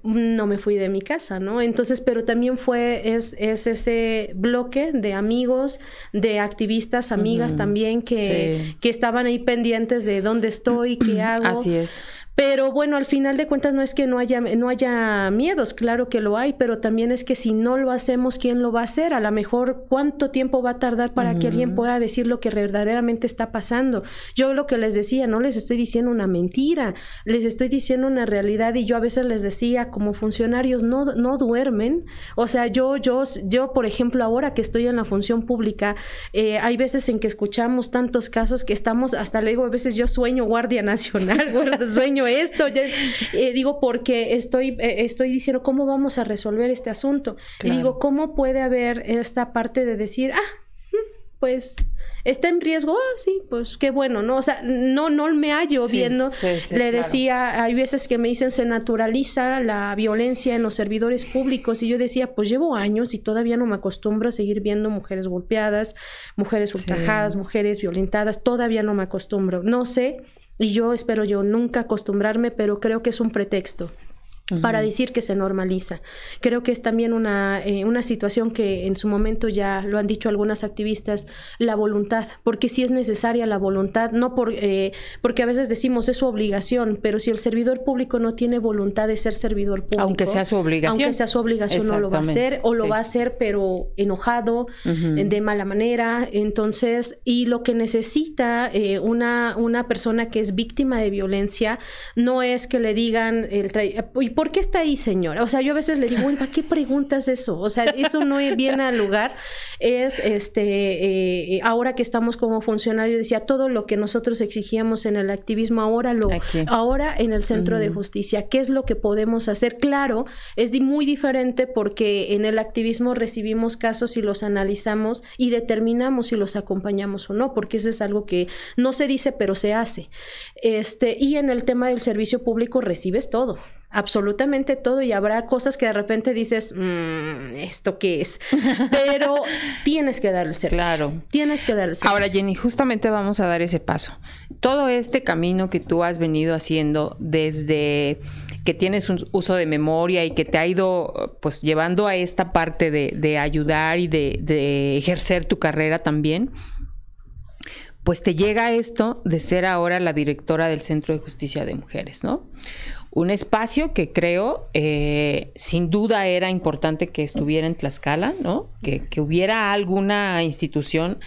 no me fui de mi casa, ¿no? Entonces, pero también fue, es, es ese bloque de amigos, de activistas, amigas también, que, que estaban ahí pendientes de dónde estoy, qué hago. Así es. Pero bueno, al final de cuentas no es que no haya, no haya miedos, claro que lo hay, pero también es que si no lo hacemos, ¿quién lo va a hacer? A lo mejor, ¿cuánto tiempo va a tardar para que alguien pueda decir lo que verdaderamente está pasando? Yo lo que les decía, no les estoy diciendo una mentira, les estoy diciendo una realidad y yo a veces les decía, como funcionarios, no, no duermen. O sea, yo, yo, yo, por ejemplo, ahora que estoy en la función pública, eh, hay veces en que escuchamos tantos casos que estamos, hasta le digo, a veces yo sueño Guardia Nacional, sueño esto, eh, digo, porque estoy, eh, estoy diciendo, ¿cómo vamos a resolver este asunto? Y digo, ¿cómo puede haber esta parte de decir, ah, pues está en riesgo, ah, sí, pues qué bueno, ¿no? O sea, no, no me hallo viendo. Le decía, hay veces que me dicen se naturaliza la violencia en los servidores públicos y yo decía, pues llevo años y todavía no me acostumbro a seguir viendo mujeres golpeadas, mujeres ultrajadas, mujeres violentadas, todavía no me acostumbro. No sé, y yo espero yo nunca acostumbrarme, pero creo que es un pretexto para decir que se normaliza. Creo que es también una, eh, una situación que en su momento ya lo han dicho algunas activistas, la voluntad, porque si es necesaria la voluntad, no por, eh, porque a veces decimos es su obligación, pero si el servidor público no tiene voluntad de ser servidor público, aunque sea su obligación, aunque sea su obligación no lo va a hacer o lo va a hacer pero enojado, de mala manera, entonces, y lo que necesita eh, una, una persona que es víctima de violencia no es que le digan el ¿por qué está ahí, señora? O sea, yo a veces le digo, ¿para qué preguntas eso? O sea, eso no viene al lugar. Es, este, eh, ahora que estamos como funcionarios, decía, todo lo que nosotros exigíamos en el activismo, ahora lo, ahora en el centro de justicia, ¿qué es lo que podemos hacer? Claro, es muy diferente porque en el activismo recibimos casos y los analizamos y determinamos si los acompañamos o no, porque eso es algo que no se dice, pero se hace. Este, y en el tema del servicio público recibes todo absolutamente todo y habrá cosas que de repente dices, mm, ¿esto qué es? Pero tienes que dar el servicio. Claro. Tienes que dar el servicio. Ahora, Jenny, justamente vamos a dar ese paso. Todo este camino que tú has venido haciendo desde que tienes un uso de memoria y que te ha ido pues llevando a esta parte de, ayudar y de, de ejercer tu carrera también, pues te llega esto de ser ahora la directora del Centro de Justicia de Mujeres, ¿no? Un espacio que creo eh, sin duda era importante que estuviera en Tlaxcala, ¿no? Que, hubiera alguna institución,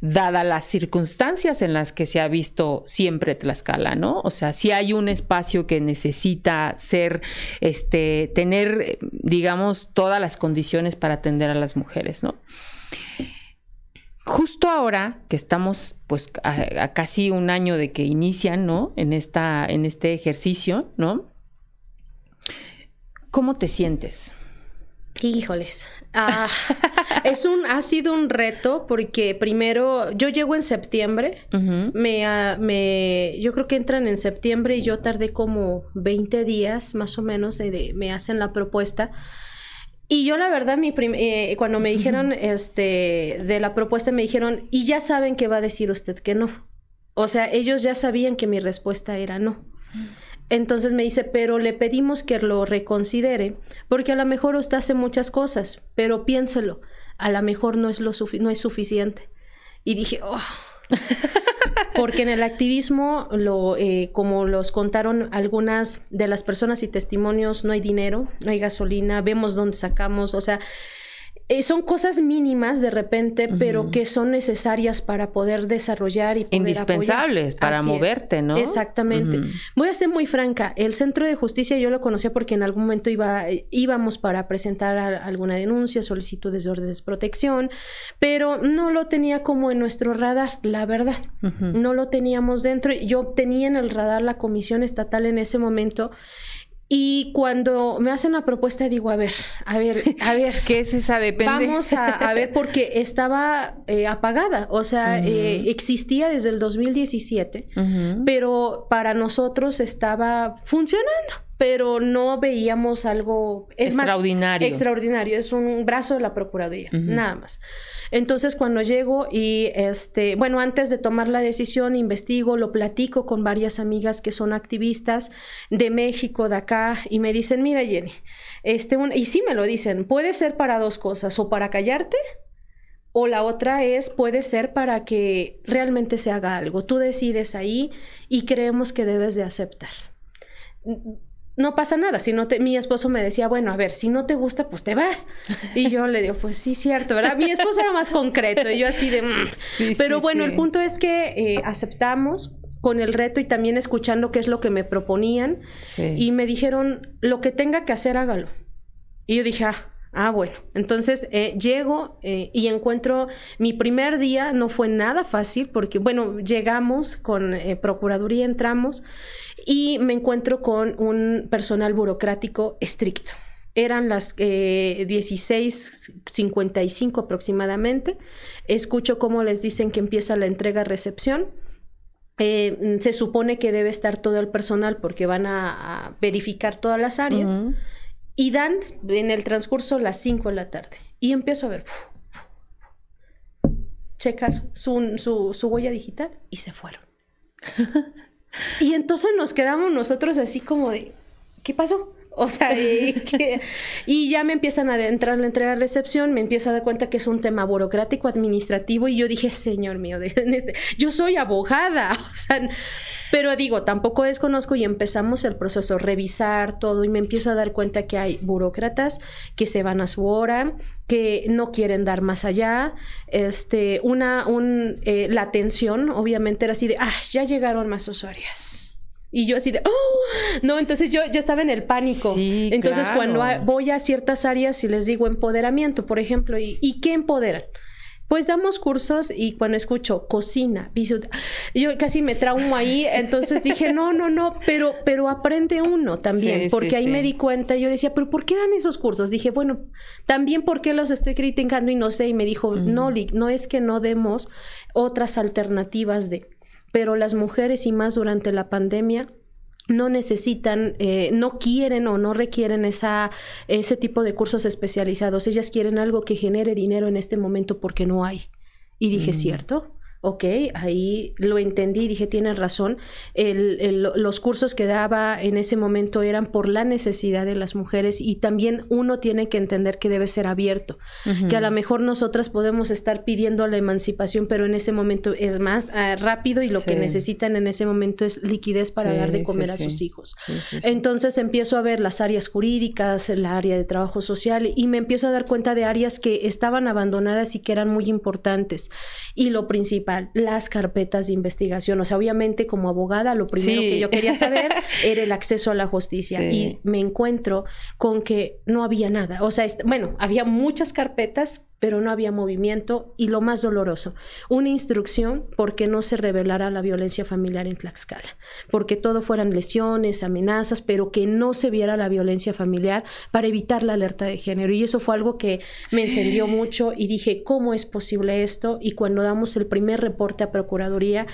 dada las circunstancias en las que se ha visto siempre Tlaxcala, ¿no? O sea, si hay un espacio que necesita ser, este, tener, digamos, todas las condiciones para atender a las mujeres, ¿no? Justo ahora que estamos pues a, casi un año de que inician, ¿no? En esta, en este ejercicio, ¿no? ¿Cómo te sientes? Híjoles, ah, es un, ha sido un reto porque primero yo llego en septiembre, me, ah, me, yo creo que entran en septiembre y yo tardé como 20 días más o menos, me hacen la propuesta y yo la verdad, mi eh, cuando me dijeron este, de la propuesta, me dijeron, y ya saben que va a decir usted que no. O sea, ellos ya sabían que mi respuesta era no. Entonces me dice, pero le pedimos que lo reconsidere, porque a lo mejor usted hace muchas cosas, pero piénselo, a lo mejor no es, lo no es suficiente. Y dije, oh, porque en el activismo, lo, eh, como los contaron algunas de las personas y testimonios, no hay dinero, no hay gasolina, vemos dónde sacamos, o sea, eh, son cosas mínimas de repente, pero que son necesarias para poder desarrollar y poder Indispensables para moverte, ¿no? Exactamente. Voy a ser muy franca. El Centro de Justicia yo lo conocía porque en algún momento iba, íbamos para presentar alguna denuncia, solicitudes de órdenes de protección, pero no lo tenía como en nuestro radar, la verdad. No lo teníamos dentro. Yo tenía en el radar la Comisión Estatal en ese momento y cuando me hacen la propuesta, digo, a ver, a ver, a ver. ¿Qué es esa depende? Vamos a, ver, porque estaba eh, apagada, o sea, eh, existía desde el 2017, pero para nosotros estaba funcionando pero no veíamos algo es extraordinario. extraordinario, es un brazo de la Procuraduría, nada más. Entonces, cuando llego y este, bueno, antes de tomar la decisión, investigo, lo platico con varias amigas que son activistas de México, de acá, y me dicen, mira, Jenny, este, y sí me lo dicen, puede ser para dos cosas, o para callarte, o la otra es, puede ser para que realmente se haga algo. Tú decides ahí y creemos que debes de aceptar. No pasa nada. Si no te, mi esposo me decía, bueno, a ver, si no te gusta, pues te vas. Y yo le digo, pues sí, cierto, ¿verdad? Mi esposo era más concreto y yo así de... Mm". Pero bueno, el punto es que eh, aceptamos con el reto y también escuchando qué es lo que me proponían. Y me dijeron, lo que tenga que hacer, hágalo. Y yo dije, ah, Ah, bueno, entonces eh, llego eh, y encuentro mi primer día, no fue nada fácil porque, bueno, llegamos con eh, Procuraduría, entramos y me encuentro con un personal burocrático estricto. Eran las 16.55 aproximadamente. Escucho cómo les dicen que empieza la entrega-recepción. se supone que debe estar todo el personal porque van a, verificar todas las áreas. Y dan en el transcurso las 5 de la tarde. Y empiezo a ver, checar su, su, huella digital y se fueron. y entonces nos quedamos nosotros así como de, ¿qué pasó? O sea, y, ya me empiezan a entrar la entrega de recepción, me empiezo a dar cuenta que es un tema burocrático, administrativo, y yo dije, señor mío, este, yo soy abogada, o sea, pero digo, tampoco desconozco y empezamos el proceso, revisar todo, y me empiezo a dar cuenta que hay burócratas que se van a su hora, que no quieren dar más allá, este, una, un, eh, la atención, obviamente era así de, ah, ya llegaron más usuarias y yo así de, oh, no, entonces yo, yo estaba en el pánico. entonces cuando voy a ciertas áreas y les digo empoderamiento, por ejemplo, ¿y, ¿y qué empoderan? Pues damos cursos y cuando escucho cocina, yo casi me traumo ahí, entonces dije, no, no, no, pero, pero aprende uno también, porque ahí me di cuenta, yo decía, pero ¿por qué dan esos cursos? Dije, bueno, también porque los estoy criticando y no sé, y me dijo, no, no es que no demos otras alternativas de pero las mujeres y más durante la pandemia no necesitan, eh, no quieren o no requieren esa, ese tipo de cursos especializados. Ellas quieren algo que genere dinero en este momento porque no hay. Y dije, mm. ¿cierto? Ok, ahí lo entendí, dije, tienes razón, los cursos que daba en ese momento eran por la necesidad de las mujeres y también uno tiene que entender que debe ser abierto, que a lo mejor nosotras podemos estar pidiendo la emancipación, pero en ese momento es más ah, rápido y lo que necesitan en ese momento es liquidez para dar de comer a sus hijos. Entonces empiezo a ver las áreas jurídicas, el área de trabajo social y me empiezo a dar cuenta de áreas que estaban abandonadas y que eran muy importantes. Y lo principal, las carpetas de investigación. O sea, obviamente como abogada lo primero que yo quería saber era el acceso a la justicia y me encuentro con que no había nada. O sea, bueno, había muchas carpetas, pero no había movimiento y lo más doloroso, una instrucción porque no se revelara la violencia familiar en Tlaxcala, porque todo fueran lesiones, amenazas, pero que no se viera la violencia familiar para evitar la alerta de género. Y eso fue algo que me encendió mucho y dije, ¿cómo es posible esto? Y cuando damos el primer reporte a Procuraduría,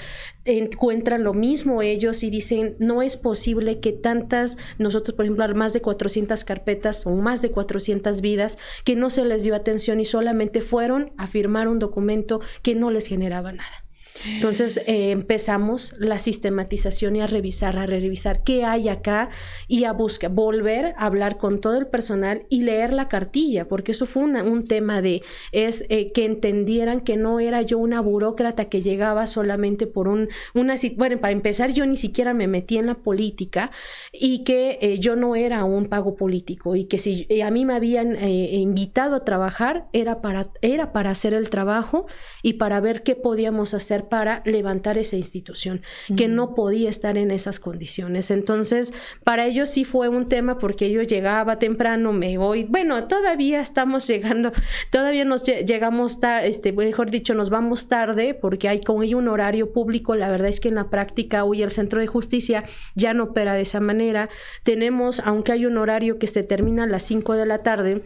encuentran lo mismo ellos y dicen, no es posible que tantas, nosotros por ejemplo, más de 400 carpetas o más de 400 vidas, que no se les dio atención y solamente fueron a firmar un documento que no les generaba nada. Entonces eh, empezamos la sistematización y a revisar, a revisar qué hay acá y a buscar, volver a hablar con todo el personal y leer la cartilla, porque eso fue un tema de, es eh, que entendieran que no era yo una burócrata que llegaba solamente por un, una, bueno, para empezar yo ni siquiera me metí en la política y que eh, yo no era un pago político y que si a mí me habían invitado a trabajar era para, era para hacer el trabajo y para ver qué podíamos hacer para levantar esa institución, que no podía estar en esas condiciones. Entonces, para ellos sí fue un tema porque yo llegaba temprano, me voy, bueno, todavía estamos llegando, todavía nos llegamos, este, mejor dicho, nos vamos tarde porque hay como hay un horario público, la verdad es que en la práctica hoy el Centro de Justicia ya no opera de esa manera. Tenemos, aunque hay un horario que se termina a las 5 de la tarde,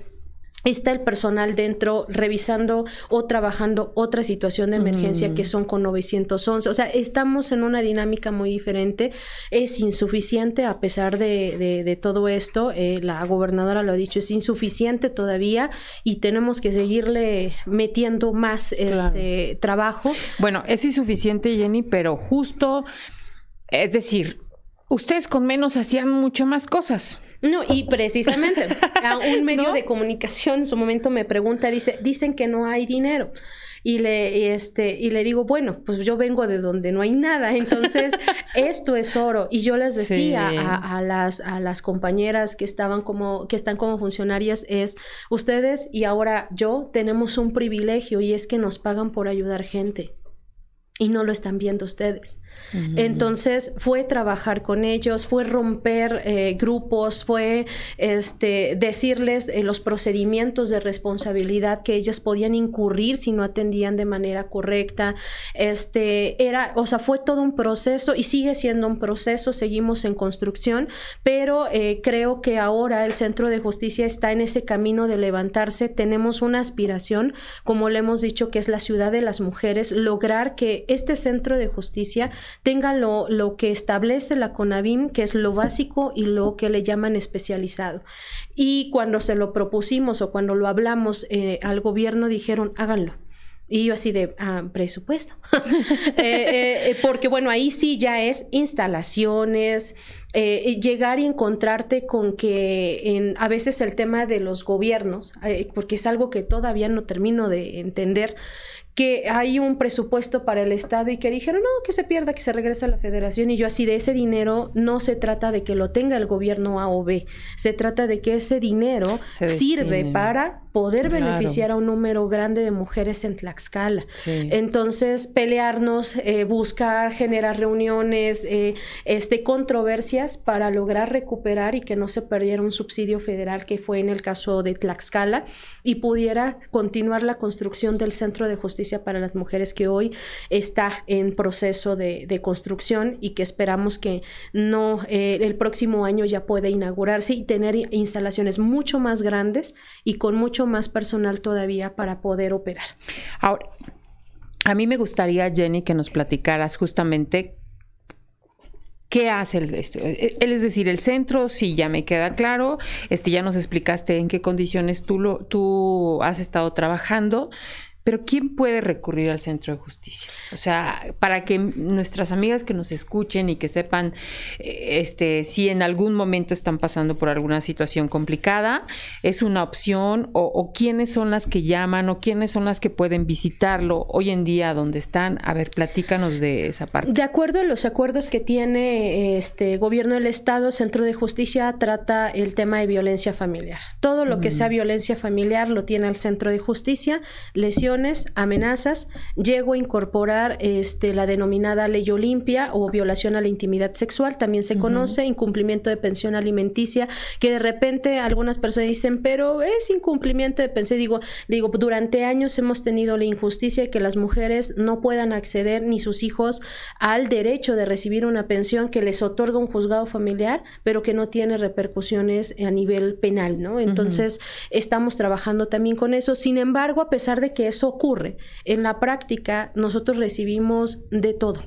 está el personal dentro revisando o trabajando otra situación de emergencia que son con 911. O sea, estamos en una dinámica muy diferente. Es insuficiente a pesar de, todo esto. Eh, la gobernadora lo ha dicho, es insuficiente todavía y tenemos que seguirle metiendo más este trabajo. Bueno, es insuficiente, Jenny, pero justo, es decir, ustedes con menos hacían mucho más cosas. No, y precisamente, a un medio de comunicación en su momento me pregunta, dice, dicen que no hay dinero y le, este, y le digo, bueno, pues yo vengo de donde no hay nada, entonces esto es oro. Y yo les decía a, las, a las compañeras que estaban como, que están como funcionarias, es ustedes y ahora yo tenemos un privilegio y es que nos pagan por ayudar gente y no lo están viendo ustedes. Entonces fue trabajar con ellos, fue romper eh, grupos, fue este, decirles eh, los procedimientos de responsabilidad que ellas podían incurrir si no atendían de manera correcta. Este, era, o sea, fue todo un proceso y sigue siendo un proceso, seguimos en construcción, pero eh, creo que ahora el Centro de Justicia está en ese camino de levantarse. Tenemos una aspiración, como le hemos dicho, que es la ciudad de las mujeres, lograr que este centro de justicia tenga lo, lo que establece la CONAVIM, que es lo básico y lo que le llaman especializado. Y cuando se lo propusimos o cuando lo hablamos eh, al gobierno, dijeron, háganlo. Y yo así de ah, presupuesto. Eh, eh, porque bueno, ahí sí ya es instalaciones, llegar y encontrarte con que en, a veces el tema de los gobiernos, porque es algo que todavía no termino de entender, que hay un presupuesto para el Estado y que dijeron, no, que se pierda, que se regrese a la federación. Y yo así, de ese dinero no se trata de que lo tenga el gobierno A o B, se trata de que ese dinero sirve para poder beneficiar a un número grande de mujeres en Tlaxcala. Entonces, pelearnos, eh, buscar, generar reuniones, eh, este, controversias para lograr recuperar y que no se perdiera un subsidio federal que fue en el caso de Tlaxcala y pudiera continuar la construcción del Centro de Justicia para las Mujeres que hoy está en proceso de, construcción y que esperamos que no eh, el próximo año ya pueda inaugurarse y tener instalaciones mucho más grandes y con mucho más personal todavía para poder operar. Ahora, a mí me gustaría, Jenny, que nos platicaras justamente ¿Qué hace el, esto? Él es decir, el centro, sí, ya me queda claro. Este, ya nos explicaste en qué condiciones tú, lo, tú has estado trabajando. Pero ¿quién puede recurrir al centro de justicia? O sea, para que nuestras amigas que nos escuchen y que sepan eh, este, si en algún momento están pasando por alguna situación complicada, ¿es una opción? O, quiénes son las que llaman? ¿O quiénes son las que pueden visitarlo hoy en día donde están? A ver, platícanos de esa parte. De acuerdo a los acuerdos que tiene este gobierno del Estado, Centro de Justicia trata el tema de violencia familiar. Todo lo que sea mm. violencia familiar lo tiene el Centro de Justicia, lesión amenazas, llego a incorporar este, la denominada ley Olimpia o violación a la intimidad sexual, también se conoce, incumplimiento de pensión alimenticia, que de repente algunas personas dicen, pero es incumplimiento de pensión. Digo, digo, durante años hemos tenido la injusticia de que las mujeres no puedan acceder ni sus hijos al derecho de recibir una pensión que les otorga un juzgado familiar, pero que no tiene repercusiones a nivel penal, ¿no? Entonces, estamos trabajando también con eso. Sin embargo, a pesar de que eso ocurre. En la práctica nosotros recibimos de todo.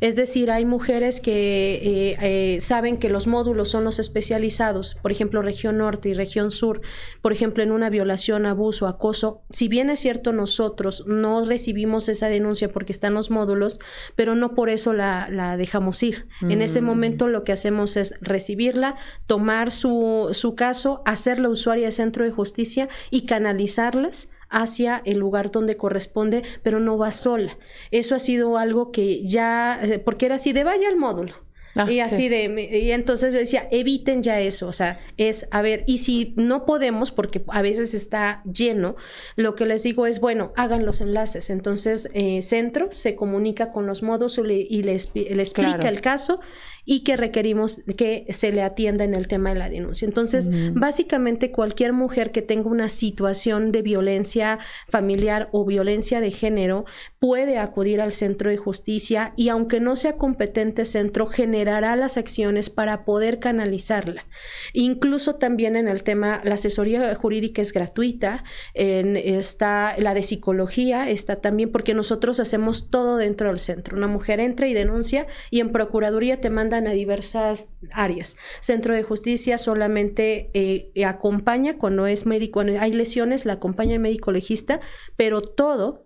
Es decir, hay mujeres que eh, eh, saben que los módulos son los especializados, por ejemplo, región norte y región sur, por ejemplo, en una violación, abuso, acoso. Si bien es cierto, nosotros no recibimos esa denuncia porque están los módulos, pero no por eso la, dejamos ir. En ese mm. momento lo que hacemos es recibirla, tomar su, su caso, hacerla usuaria de centro de justicia y canalizarlas hacia el lugar donde corresponde, pero no va sola. Eso ha sido algo que ya, eh, porque era así de vaya al módulo. Ah, y así de, y entonces yo decía, eviten ya eso, o sea, es, a ver, y si no podemos, porque a veces está lleno, lo que les digo es, bueno, hagan los enlaces. Entonces, eh, centro se comunica con los modos y le, explica el caso y que requerimos que se le atienda en el tema de la denuncia. Entonces, básicamente cualquier mujer que tenga una situación de violencia familiar o violencia de género puede acudir al centro de justicia y aunque no sea competente centro, las acciones para poder canalizarla. Incluso también en el tema, la asesoría jurídica es gratuita, en, está la de psicología, está también porque nosotros hacemos todo dentro del centro. Una mujer entra y denuncia y en Procuraduría te manda a diversas áreas. Centro de Justicia solamente eh, acompaña cuando es médico, cuando hay lesiones, la acompaña el médico legista, pero todo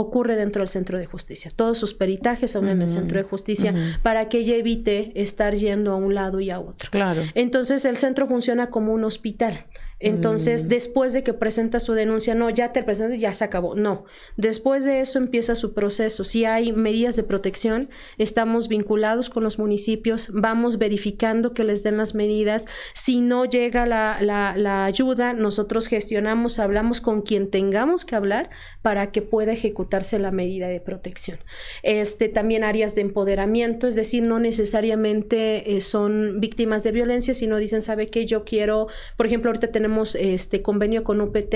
ocurre dentro del centro de justicia. Todos sus peritajes son en el centro de justicia para que ella evite estar yendo a un lado y a otro. Claro. Entonces el centro funciona como un hospital. Entonces, mm. después de que presenta su denuncia, no, ya te presento, ya se acabó. No. Después de eso empieza su proceso. Si hay medidas de protección, estamos vinculados con los municipios, vamos verificando que les den las medidas. Si no llega la, la, ayuda, nosotros gestionamos, hablamos con quien tengamos que hablar para que pueda ejecutarse la medida de protección. Este, también áreas de empoderamiento, es decir, no necesariamente eh, son víctimas de violencia, sino dicen, ¿sabe qué? Yo quiero, por ejemplo, ahorita tenemos tenemos este convenio con UPT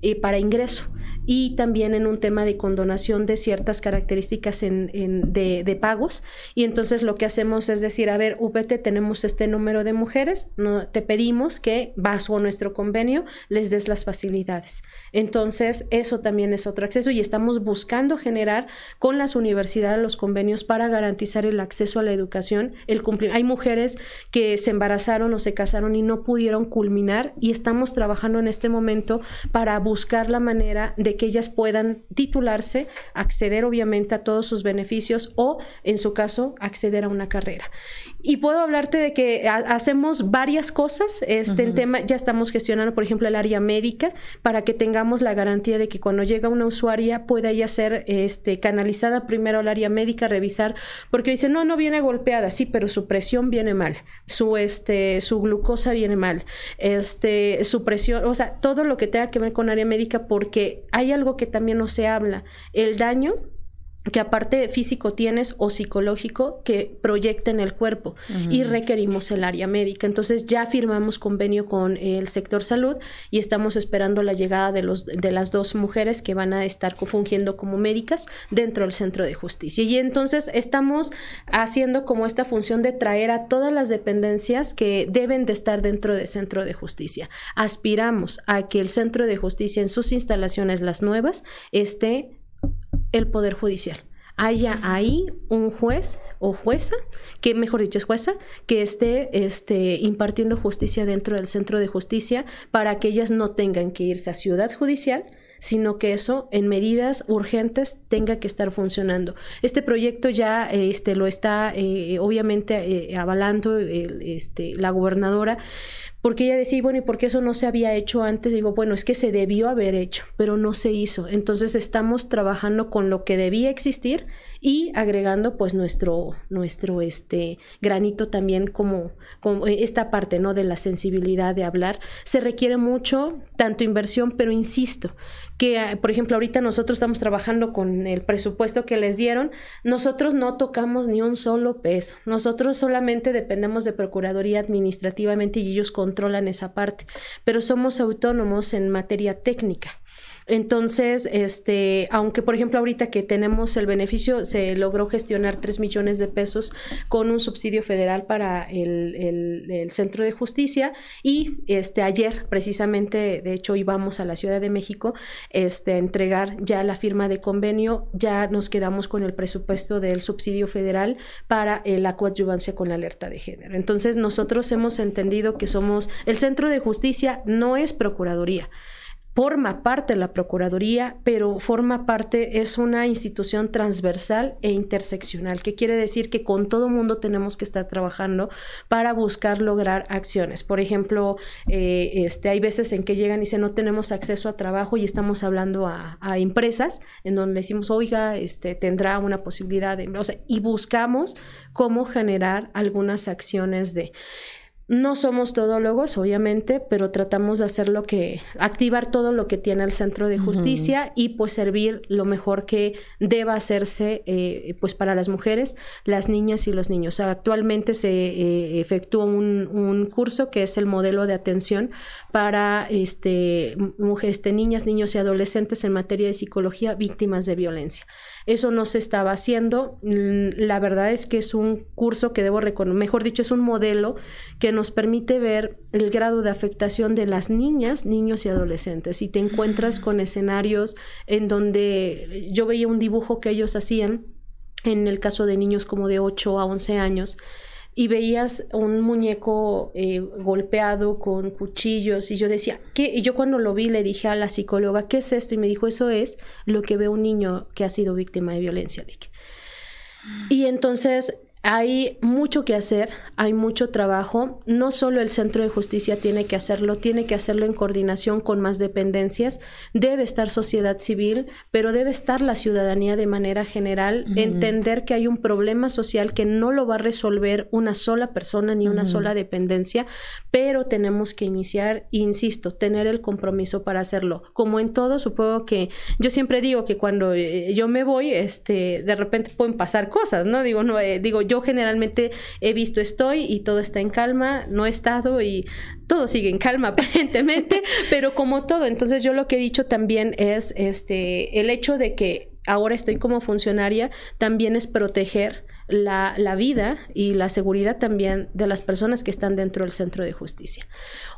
eh, para ingreso y también en un tema de condonación de ciertas características en, de, pagos. Y entonces lo que hacemos es decir, a ver, UPT, tenemos este número de mujeres, no, te pedimos que bajo nuestro convenio les des las facilidades. Entonces, eso también es otro acceso y estamos buscando generar con las universidades los convenios para garantizar el acceso a la educación, el cumplimiento. Hay mujeres que se embarazaron o se casaron y no pudieron culminar y están estamos trabajando en este momento para buscar la manera de que ellas puedan titularse, acceder obviamente a todos sus beneficios o, en su caso, acceder a una carrera. Y puedo hablarte de que hacemos varias cosas. Este tema ya estamos gestionando, por ejemplo, el área médica para que tengamos la garantía de que cuando llega una usuaria pueda ella ser este, canalizada primero al área médica, revisar, porque dice, no, no viene golpeada, sí, pero su presión viene mal, su, este, su glucosa viene mal, este, su presión, o sea, todo lo que tenga que ver con área médica, porque hay algo que también no se habla, el daño que aparte físico tienes o psicológico que proyecta en el cuerpo y requerimos el área médica. Entonces ya firmamos convenio con el sector salud y estamos esperando la llegada de, los, de las dos mujeres que van a estar fungiendo como médicas dentro del centro de justicia. Y entonces estamos haciendo como esta función de traer a todas las dependencias que deben de estar dentro del centro de justicia. Aspiramos a que el centro de justicia en sus instalaciones, las nuevas, esté el Poder Judicial. Haya ahí un juez o jueza, que mejor dicho es jueza, que esté este, impartiendo justicia dentro del centro de justicia para que ellas no tengan que irse a ciudad judicial, sino que eso en medidas urgentes tenga que estar funcionando. Este proyecto ya este, lo está eh, obviamente eh, avalando este, la gobernadora porque ella decía, bueno, ¿y por qué eso no se había hecho antes? Digo, bueno, es que se debió haber hecho, pero no se hizo. Entonces estamos trabajando con lo que debía existir y agregando pues nuestro, nuestro este, granito también como, como esta parte, ¿no? De la sensibilidad de hablar. Se requiere mucho, tanto inversión, pero insisto, que ah, por ejemplo ahorita nosotros estamos trabajando con el presupuesto que les dieron, nosotros no tocamos ni un solo peso, nosotros solamente dependemos de Procuraduría administrativamente y ellos controlan esa parte, pero somos autónomos en materia técnica. Entonces, este, aunque por ejemplo ahorita que tenemos el beneficio, se logró gestionar 3 millones de pesos con un subsidio federal para el, el, centro de justicia. Y este, ayer precisamente, de hecho íbamos a la Ciudad de México este, a entregar ya la firma de convenio, ya nos quedamos con el presupuesto del subsidio federal para la coadyuvancia con la alerta de género. Entonces, nosotros hemos entendido que somos, el centro de justicia no es procuraduría forma parte de la Procuraduría, pero forma parte, es una institución transversal e interseccional, que quiere decir que con todo mundo tenemos que estar trabajando para buscar lograr acciones. Por ejemplo, eh, este, hay veces en que llegan y dicen no tenemos acceso a trabajo y estamos hablando a, empresas en donde decimos, oiga, este, tendrá una posibilidad de, o sea, y buscamos cómo generar algunas acciones de... No somos todólogos, obviamente, pero tratamos de hacer lo que, activar todo lo que tiene el centro de justicia y pues servir lo mejor que deba hacerse eh, pues para las mujeres, las niñas y los niños. Actualmente se eh, efectúa un, un, curso que es el modelo de atención para este, mujeres, este, niñas, niños y adolescentes en materia de psicología víctimas de violencia. Eso no se estaba haciendo. Mm, la verdad es que es un curso que debo reconocer, mejor dicho, es un modelo que nos permite ver el grado de afectación de las niñas, niños y adolescentes. Y te encuentras con escenarios en donde yo veía un dibujo que ellos hacían, en el caso de niños como de 8 a 11 años, y veías un muñeco eh, golpeado con cuchillos y yo decía, ¿qué? Y yo cuando lo vi le dije a la psicóloga, ¿qué es esto? Y me dijo, eso es lo que ve un niño que ha sido víctima de violencia. Y entonces hay mucho que hacer, hay mucho trabajo. No solo el Centro de Justicia tiene que hacerlo, tiene que hacerlo en coordinación con más dependencias. Debe estar sociedad civil, pero debe estar la ciudadanía de manera general. Entender que hay un problema social que no lo va a resolver una sola persona ni una sola dependencia, pero tenemos que iniciar, insisto, tener el compromiso para hacerlo. Como en todo, supongo que yo siempre digo que cuando eh, yo me voy, este, de repente pueden pasar cosas, ¿no? Digo, no, eh, digo, yo yo generalmente he visto estoy y todo está en calma, no he estado y todo sigue en calma aparentemente, pero como todo, entonces yo lo que he dicho también es este el hecho de que ahora estoy como funcionaria también es proteger la, la, vida y la seguridad también de las personas que están dentro del centro de justicia.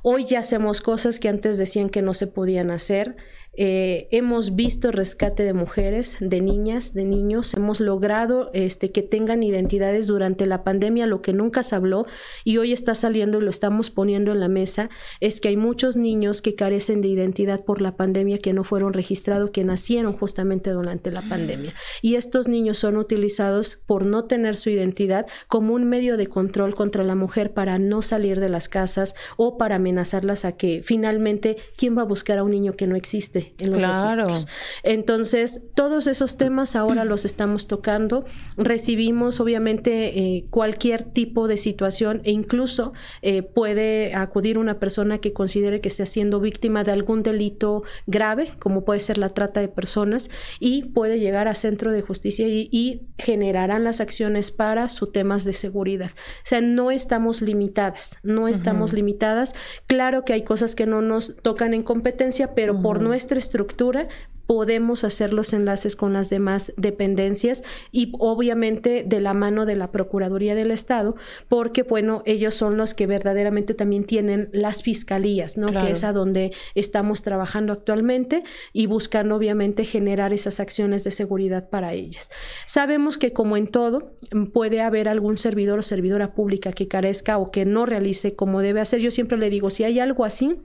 Hoy ya hacemos cosas que antes decían que no se podían hacer. Eh, hemos visto rescate de mujeres, de niñas, de niños. Hemos logrado este, que tengan identidades durante la pandemia, lo que nunca se habló y hoy está saliendo y lo estamos poniendo en la mesa, es que hay muchos niños que carecen de identidad por la pandemia, que no fueron registrados, que nacieron justamente durante la pandemia. Y estos niños son utilizados por no tener su identidad como un medio de control contra la mujer para no salir de las casas o para amenazarlas a que finalmente, ¿quién va a buscar a un niño que no existe? En los registros. Entonces, todos esos temas ahora los estamos tocando. Recibimos, obviamente, eh, cualquier tipo de situación e incluso eh, puede acudir una persona que considere que esté siendo víctima de algún delito grave, como puede ser la trata de personas, y puede llegar a centro de justicia y, generarán las acciones para sus temas de seguridad. O sea, no estamos limitadas, no estamos limitadas. Claro que hay cosas que no nos tocan en competencia, pero por nuestra estructura podemos hacer los enlaces con las demás dependencias y obviamente de la mano de la Procuraduría del Estado, porque bueno, ellos son los que verdaderamente también tienen las fiscalías, ¿no? Que es a donde estamos trabajando actualmente y buscando obviamente generar esas acciones de seguridad para ellas. Sabemos que como en todo, puede haber algún servidor o servidora pública que carezca o que no realice como debe hacer. Yo siempre le digo, si hay algo así,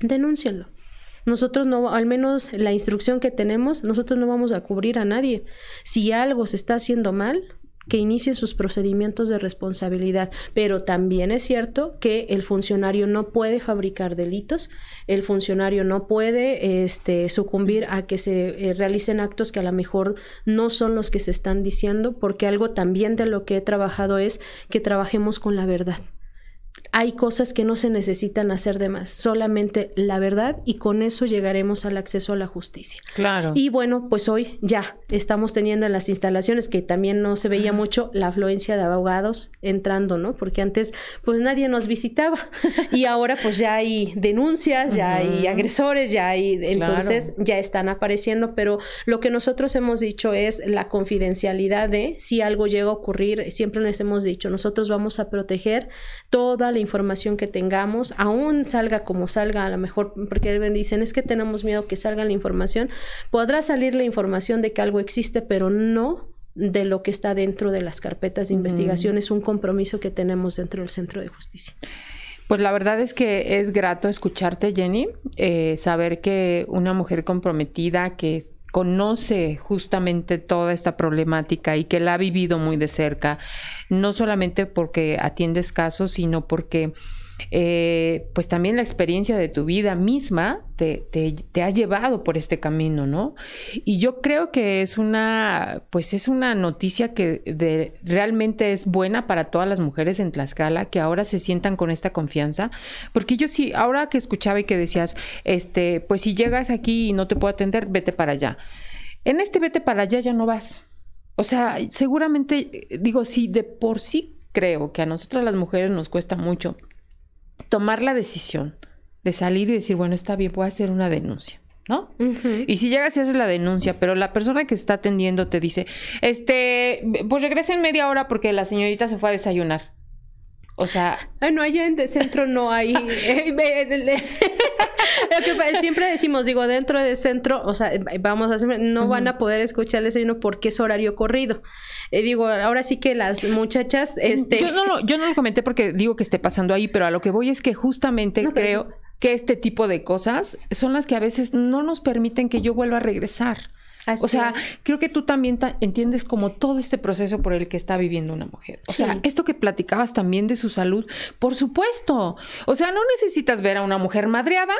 denúncienlo nosotros no, al menos la instrucción que tenemos, nosotros no vamos a cubrir a nadie. Si algo se está haciendo mal, que inicie sus procedimientos de responsabilidad. Pero también es cierto que el funcionario no puede fabricar delitos, el funcionario no puede este, sucumbir a que se eh, realicen actos que a lo mejor no son los que se están diciendo, porque algo también de lo que he trabajado es que trabajemos con la verdad hay cosas que no se necesitan hacer de más, solamente la verdad y con eso llegaremos al acceso a la justicia. Claro. Y bueno, pues hoy ya estamos teniendo en las instalaciones que también no se veía mucho la afluencia de abogados entrando, ¿no? Porque antes pues nadie nos visitaba y ahora pues ya hay denuncias, ya hay agresores, ya hay entonces ya están apareciendo, pero lo que nosotros hemos dicho es la confidencialidad de si algo llega a ocurrir, siempre les hemos dicho, nosotros vamos a proteger toda la información que tengamos, aún salga como salga, a lo mejor, porque dicen, es que tenemos miedo que salga la información, podrá salir la información de que algo existe, pero no de lo que está dentro de las carpetas de investigación, es un compromiso que tenemos dentro del Centro de Justicia. Pues la verdad es que es grato escucharte, Jenny, eh, saber que una mujer comprometida que conoce justamente toda esta problemática y que la ha vivido muy de cerca, no solamente porque atiendes casos, sino porque eh, pues también la experiencia de tu vida misma te, te, ha llevado por este camino, ¿no? Y yo creo que es una, pues es una noticia que realmente es buena para todas las mujeres en Tlaxcala, que ahora se sientan con esta confianza, porque yo sí, ahora que escuchaba y que decías, este, pues si llegas aquí y no te puedo atender, vete para allá. En este vete para allá ya no vas. O sea, seguramente, digo, sí, de por sí creo que a nosotras las mujeres nos cuesta mucho tomar la decisión de salir y decir, bueno, está bien, puedo hacer una denuncia. ¿no? Y si llegas y haces la denuncia, pero la persona que está atendiendo te dice, este, pues regresa en media hora porque la señorita se fue a desayunar. O sea. no, allá en el centro no hay. siempre decimos, digo, dentro del centro, o sea, vamos a hacer, no van a poder escuchar el desayuno porque es horario corrido. Eh, digo, ahora sí que las muchachas, este... Yo no, lo, yo no lo comenté porque digo que esté pasando ahí, pero a lo que voy es que justamente creo que este tipo de cosas son las que a veces no nos permiten que yo vuelva a regresar. O sea, creo que tú también entiendes como todo este proceso por el que está viviendo una mujer. O sea, esto que platicabas también de su salud, por supuesto. O sea, no necesitas ver a una mujer madreada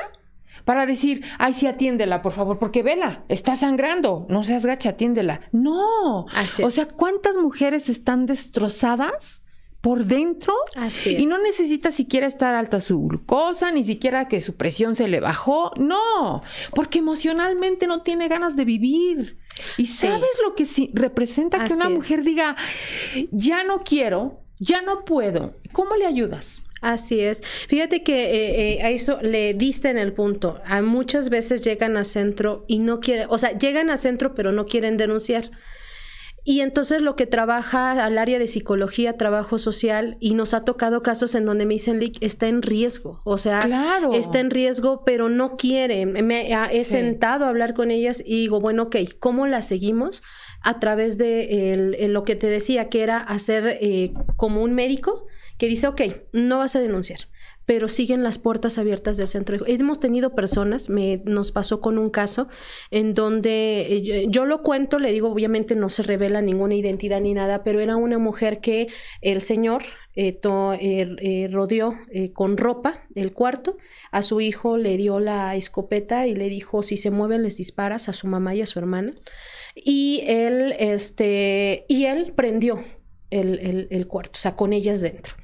para decir, ay, sí, atiéndela, por favor, porque vela, está sangrando, no seas gacha, atiéndela. No. O sea, ¿cuántas mujeres están destrozadas? Por dentro Así y no necesita siquiera estar alta su glucosa, ni siquiera que su presión se le bajó, no, porque emocionalmente no tiene ganas de vivir. Y sabes lo que sí representa que una mujer diga, ya no quiero, ya no puedo. ¿Cómo le ayudas? Así es. Fíjate que eh, eh, a eso le diste en el punto. A muchas veces llegan a centro y no quieren, o sea, llegan a centro pero no quieren denunciar. Y entonces lo que trabaja al área de psicología, trabajo social, y nos ha tocado casos en donde me dicen, Lick, está en riesgo. O sea, está en riesgo, pero no quiere. Me he sentado a hablar con ellas y digo, bueno, ok, ¿cómo la seguimos? A través de lo que te decía, que era hacer eh, como un médico que dice, ok, no vas a denunciar pero siguen las puertas abiertas del centro. Hemos tenido personas, me, nos pasó con un caso en donde eh, yo, lo cuento, le digo, obviamente no se revela ninguna identidad ni nada, pero era una mujer que el señor eh, eh, rodeó con ropa el cuarto, a su hijo le dio la escopeta y le dijo, si se mueven les disparas a su mamá y a su hermana. Y él, este, y él prendió el, el cuarto, o sea, con ellas dentro.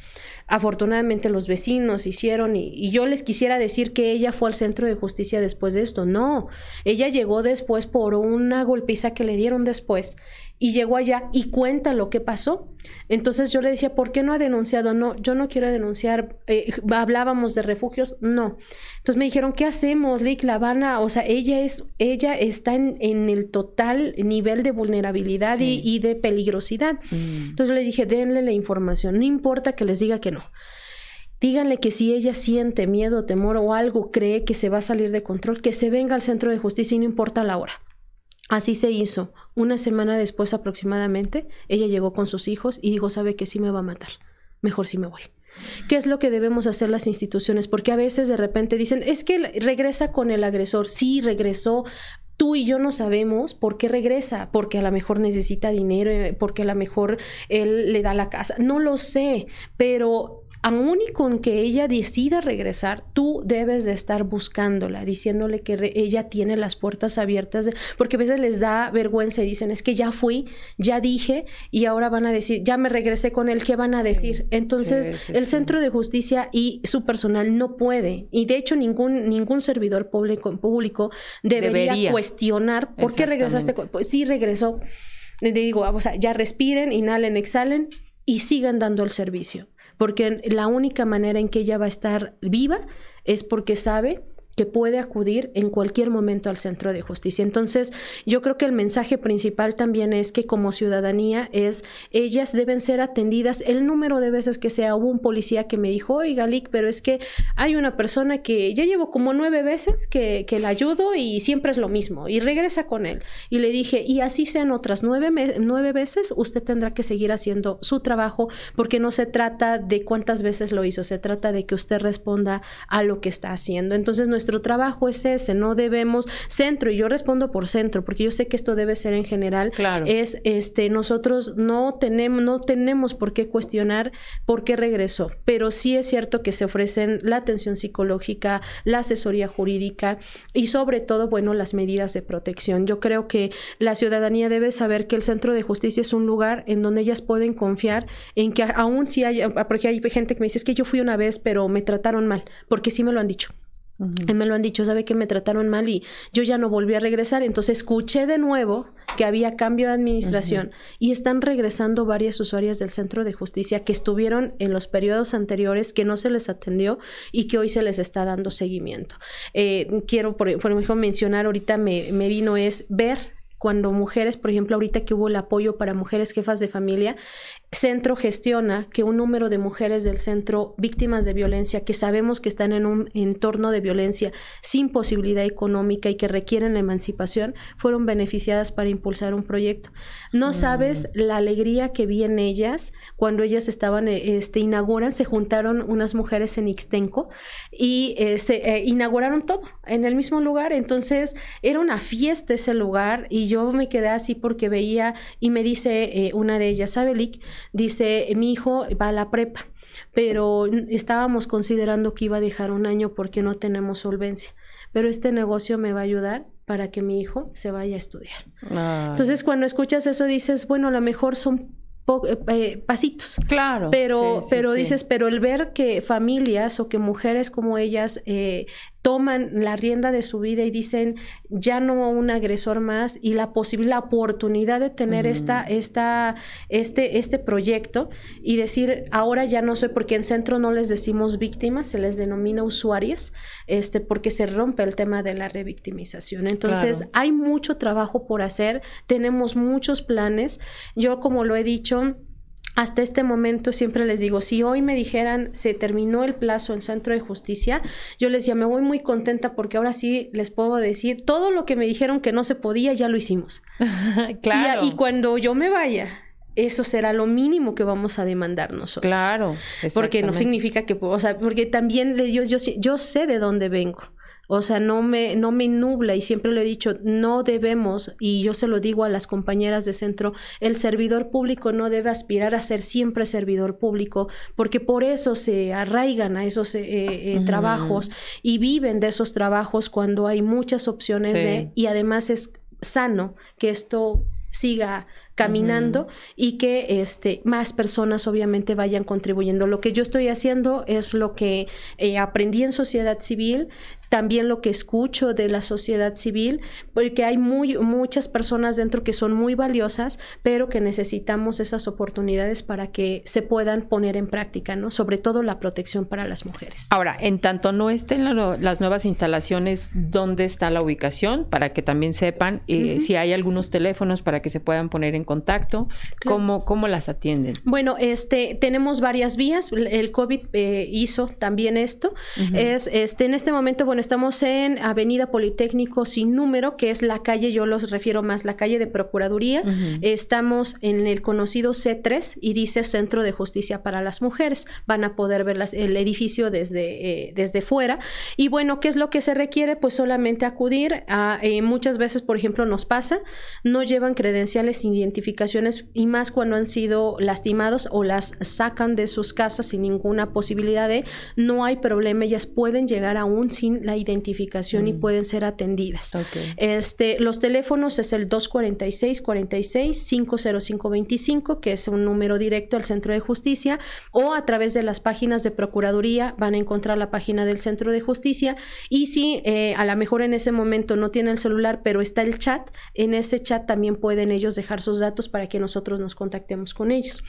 Afortunadamente los vecinos hicieron y, yo les quisiera decir que ella fue al centro de justicia después de esto. No, ella llegó después por una golpiza que le dieron después y llegó allá y cuenta lo que pasó. Entonces yo le decía, ¿por qué no ha denunciado? No, yo no quiero denunciar. Eh, hablábamos de refugios, no. Entonces me dijeron, ¿qué hacemos, Lick? La van o sea, ella es, ella está en, el total nivel de vulnerabilidad y, de peligrosidad. Mm. Entonces le dije, denle la información, no importa que les diga que no. Díganle que si ella siente miedo, temor o algo cree que se va a salir de control, que se venga al centro de justicia y no importa la hora. Así se hizo. Una semana después aproximadamente, ella llegó con sus hijos y dijo, sabe que sí me va a matar. Mejor sí me voy. ¿Qué es lo que debemos hacer las instituciones? Porque a veces de repente dicen, es que regresa con el agresor. Sí, regresó. Tú y yo no sabemos por qué regresa, porque a lo mejor necesita dinero, eh, porque a lo mejor él le da la casa. No lo sé, pero aún y con que ella decida regresar, tú debes de estar buscándola, diciéndole que ella tiene las puertas abiertas, porque a veces les da vergüenza y dicen, es que ya fui, ya dije, y ahora van a decir, ya me regresé con él, ¿qué van a decir? Entonces, el Centro de Justicia y su personal no puede, y de hecho ningún, ningún servidor público, público debería, cuestionar por qué regresaste, pues sí regresó. Le digo, o sea, ya respiren, inhalen, exhalen y sigan dando el servicio porque la única manera en que ella va a estar viva es porque sabe que puede acudir en cualquier momento al centro de justicia. Entonces, yo creo que el mensaje principal también es que como ciudadanía es, ellas deben ser atendidas el número de veces que sea. Hubo un policía que me dijo, oiga, Lick, pero es que hay una persona que ya llevo como nueve veces que, que la ayudo y siempre es lo mismo y regresa con él. Y le dije, y así sean otras nueve, nueve veces, usted tendrá que seguir haciendo su trabajo porque no se trata de cuántas veces lo hizo, se trata de que usted responda a lo que está haciendo. Entonces, nuestro nuestro trabajo es ese, no debemos, centro, y yo respondo por centro, porque yo sé que esto debe ser en general, claro. es este, nosotros no tenemos, no tenemos por qué cuestionar por qué regresó, pero sí es cierto que se ofrecen la atención psicológica, la asesoría jurídica y sobre todo, bueno, las medidas de protección. Yo creo que la ciudadanía debe saber que el centro de justicia es un lugar en donde ellas pueden confiar en que aún si hay, porque hay gente que me dice, es que yo fui una vez, pero me trataron mal, porque sí me lo han dicho. Me lo han dicho, sabe que me trataron mal y yo ya no volví a regresar. Entonces escuché de nuevo que había cambio de administración y están regresando varias usuarias del centro de justicia que estuvieron en los periodos anteriores, que no se les atendió y que hoy se les está dando seguimiento. Eh, quiero, por, ejemplo, mencionar ahorita me, me vino es ver cuando mujeres, por ejemplo, ahorita que hubo el apoyo para mujeres jefas de familia, centro gestiona que un número de mujeres del centro víctimas de violencia que sabemos que están en un entorno de violencia sin posibilidad económica y que requieren la emancipación fueron beneficiadas para impulsar un proyecto. No mm. sabes la alegría que vi en ellas cuando ellas estaban, eh, este, inauguran, se juntaron unas mujeres en Ixtenco y eh, se eh, inauguraron todo en el mismo lugar. Entonces era una fiesta ese lugar y yo me quedé así porque veía y me dice una de ellas, Lick, dice, mi hijo va a la prepa, pero estábamos considerando que iba a dejar un año porque no tenemos solvencia, pero este negocio me va a ayudar para que mi hijo se vaya a estudiar. Entonces, cuando escuchas eso, dices, bueno, a lo mejor son eh, eh, pasitos. Claro. Pero, pero dices, pero el ver que familias o que mujeres como ellas eh, toman la rienda de su vida y dicen ya no un agresor más y la posibilidad, la oportunidad de tener esta, esta, este, este proyecto y decir ahora ya no soy, porque en centro no les decimos víctimas, se les denomina usuarias, este, porque se rompe el tema de la revictimización. Entonces hay mucho trabajo por hacer, tenemos muchos planes. Yo, como lo he dicho, hasta este momento siempre les digo, si hoy me dijeran se terminó el plazo en Centro de Justicia, yo les decía, me voy muy contenta porque ahora sí les puedo decir, todo lo que me dijeron que no se podía, ya lo hicimos. claro. Y, cuando yo me vaya, eso será lo mínimo que vamos a demandar nosotros. Claro. Porque no significa que, o sea, porque también yo, yo, yo sé de dónde vengo. O sea, no me, no me nubla y siempre lo he dicho, no debemos, y yo se lo digo a las compañeras de centro, el servidor público no debe aspirar a ser siempre servidor público, porque por eso se arraigan a esos eh, eh, trabajos y viven de esos trabajos cuando hay muchas opciones de, y además es sano que esto siga caminando y que este, más personas obviamente vayan contribuyendo. Lo que yo estoy haciendo es lo que eh, aprendí en sociedad civil, también lo que escucho de la sociedad civil, porque hay muy, muchas personas dentro que son muy valiosas, pero que necesitamos esas oportunidades para que se puedan poner en práctica, ¿no? Sobre todo la protección para las mujeres. Ahora, en tanto no estén las nuevas instalaciones, ¿dónde está la ubicación? Para que también sepan eh, si hay algunos teléfonos para que se puedan poner en contacto, ¿cómo, ¿cómo las atienden? Bueno, este, tenemos varias vías, el COVID eh, hizo también esto, es, este, en este momento, bueno, estamos en Avenida Politécnico sin número, que es la calle, yo los refiero más, la calle de Procuraduría. Estamos en el conocido C3 y dice Centro de Justicia para las Mujeres. Van a poder ver el edificio desde, eh, desde fuera. Y bueno, ¿qué es lo que se requiere? Pues solamente acudir a, eh, muchas veces, por ejemplo, nos pasa, no llevan credenciales, identificaciones y más cuando han sido lastimados o las sacan de sus casas sin ninguna posibilidad de, no hay problema, ellas pueden llegar aún sin la identificación y mm. pueden ser atendidas. Este, los teléfonos es el 246 46 50525, que es un número directo al Centro de Justicia, o a través de las páginas de Procuraduría van a encontrar la página del Centro de Justicia. Y si eh, a lo mejor en ese momento no tiene el celular, pero está el chat, en ese chat también pueden ellos dejar sus datos para que nosotros nos contactemos con ellos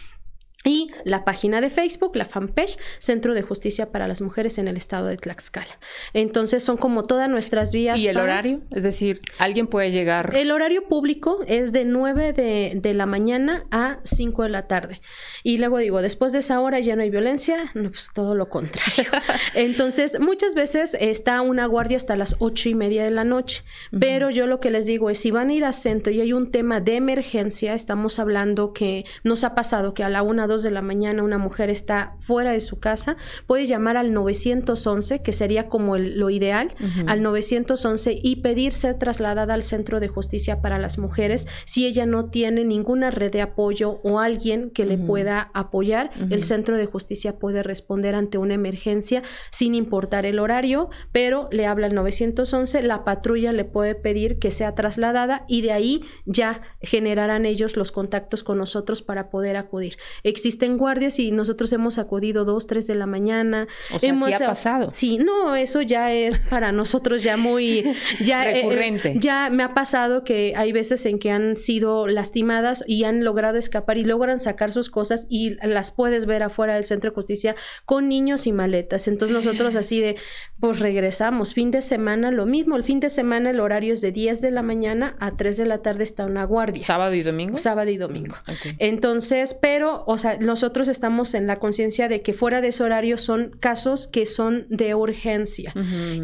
y la página de Facebook, la fanpage, Centro de Justicia para las Mujeres en el Estado de Tlaxcala. Entonces son como todas nuestras vías. ¿Y el horario? Es decir, ¿alguien puede llegar? El horario público es de 9 de, la mañana a 5 de la tarde. Y luego digo, después de esa hora ya no hay violencia, no, pues todo lo contrario. Entonces, muchas veces está una guardia hasta las ocho y media de la noche. Pero yo lo que les digo es, si van a ir a centro y hay un tema de emergencia, estamos hablando que nos ha pasado que a la una de la mañana una mujer está fuera de su casa, puede llamar al 911, que sería como lo ideal, al 911 y pedir ser trasladada al Centro de Justicia para las Mujeres si ella no tiene ninguna red de apoyo o alguien que le pueda apoyar. El Centro de Justicia puede responder ante una emergencia sin importar el horario, pero le habla al 911, la patrulla le puede pedir que sea trasladada y de ahí ya generarán ellos los contactos con nosotros para poder acudir existen guardias y nosotros hemos acudido dos, tres de la mañana. O sea, hemos, ha pasado. Sí, no, eso ya es para nosotros ya muy ya eh, recurrente. ya me ha pasado que hay veces en que han sido lastimadas y han logrado escapar y logran sacar sus cosas y las puedes ver afuera del centro de justicia con niños y maletas. Entonces nosotros así de pues regresamos, fin de semana lo mismo, el fin de semana el horario es de 10 de la mañana a 3 de la tarde está una guardia. ¿Sábado y domingo? Sábado y domingo. Entonces, pero o sea, nosotros estamos en la conciencia de que fuera de ese horario son casos que son de urgencia.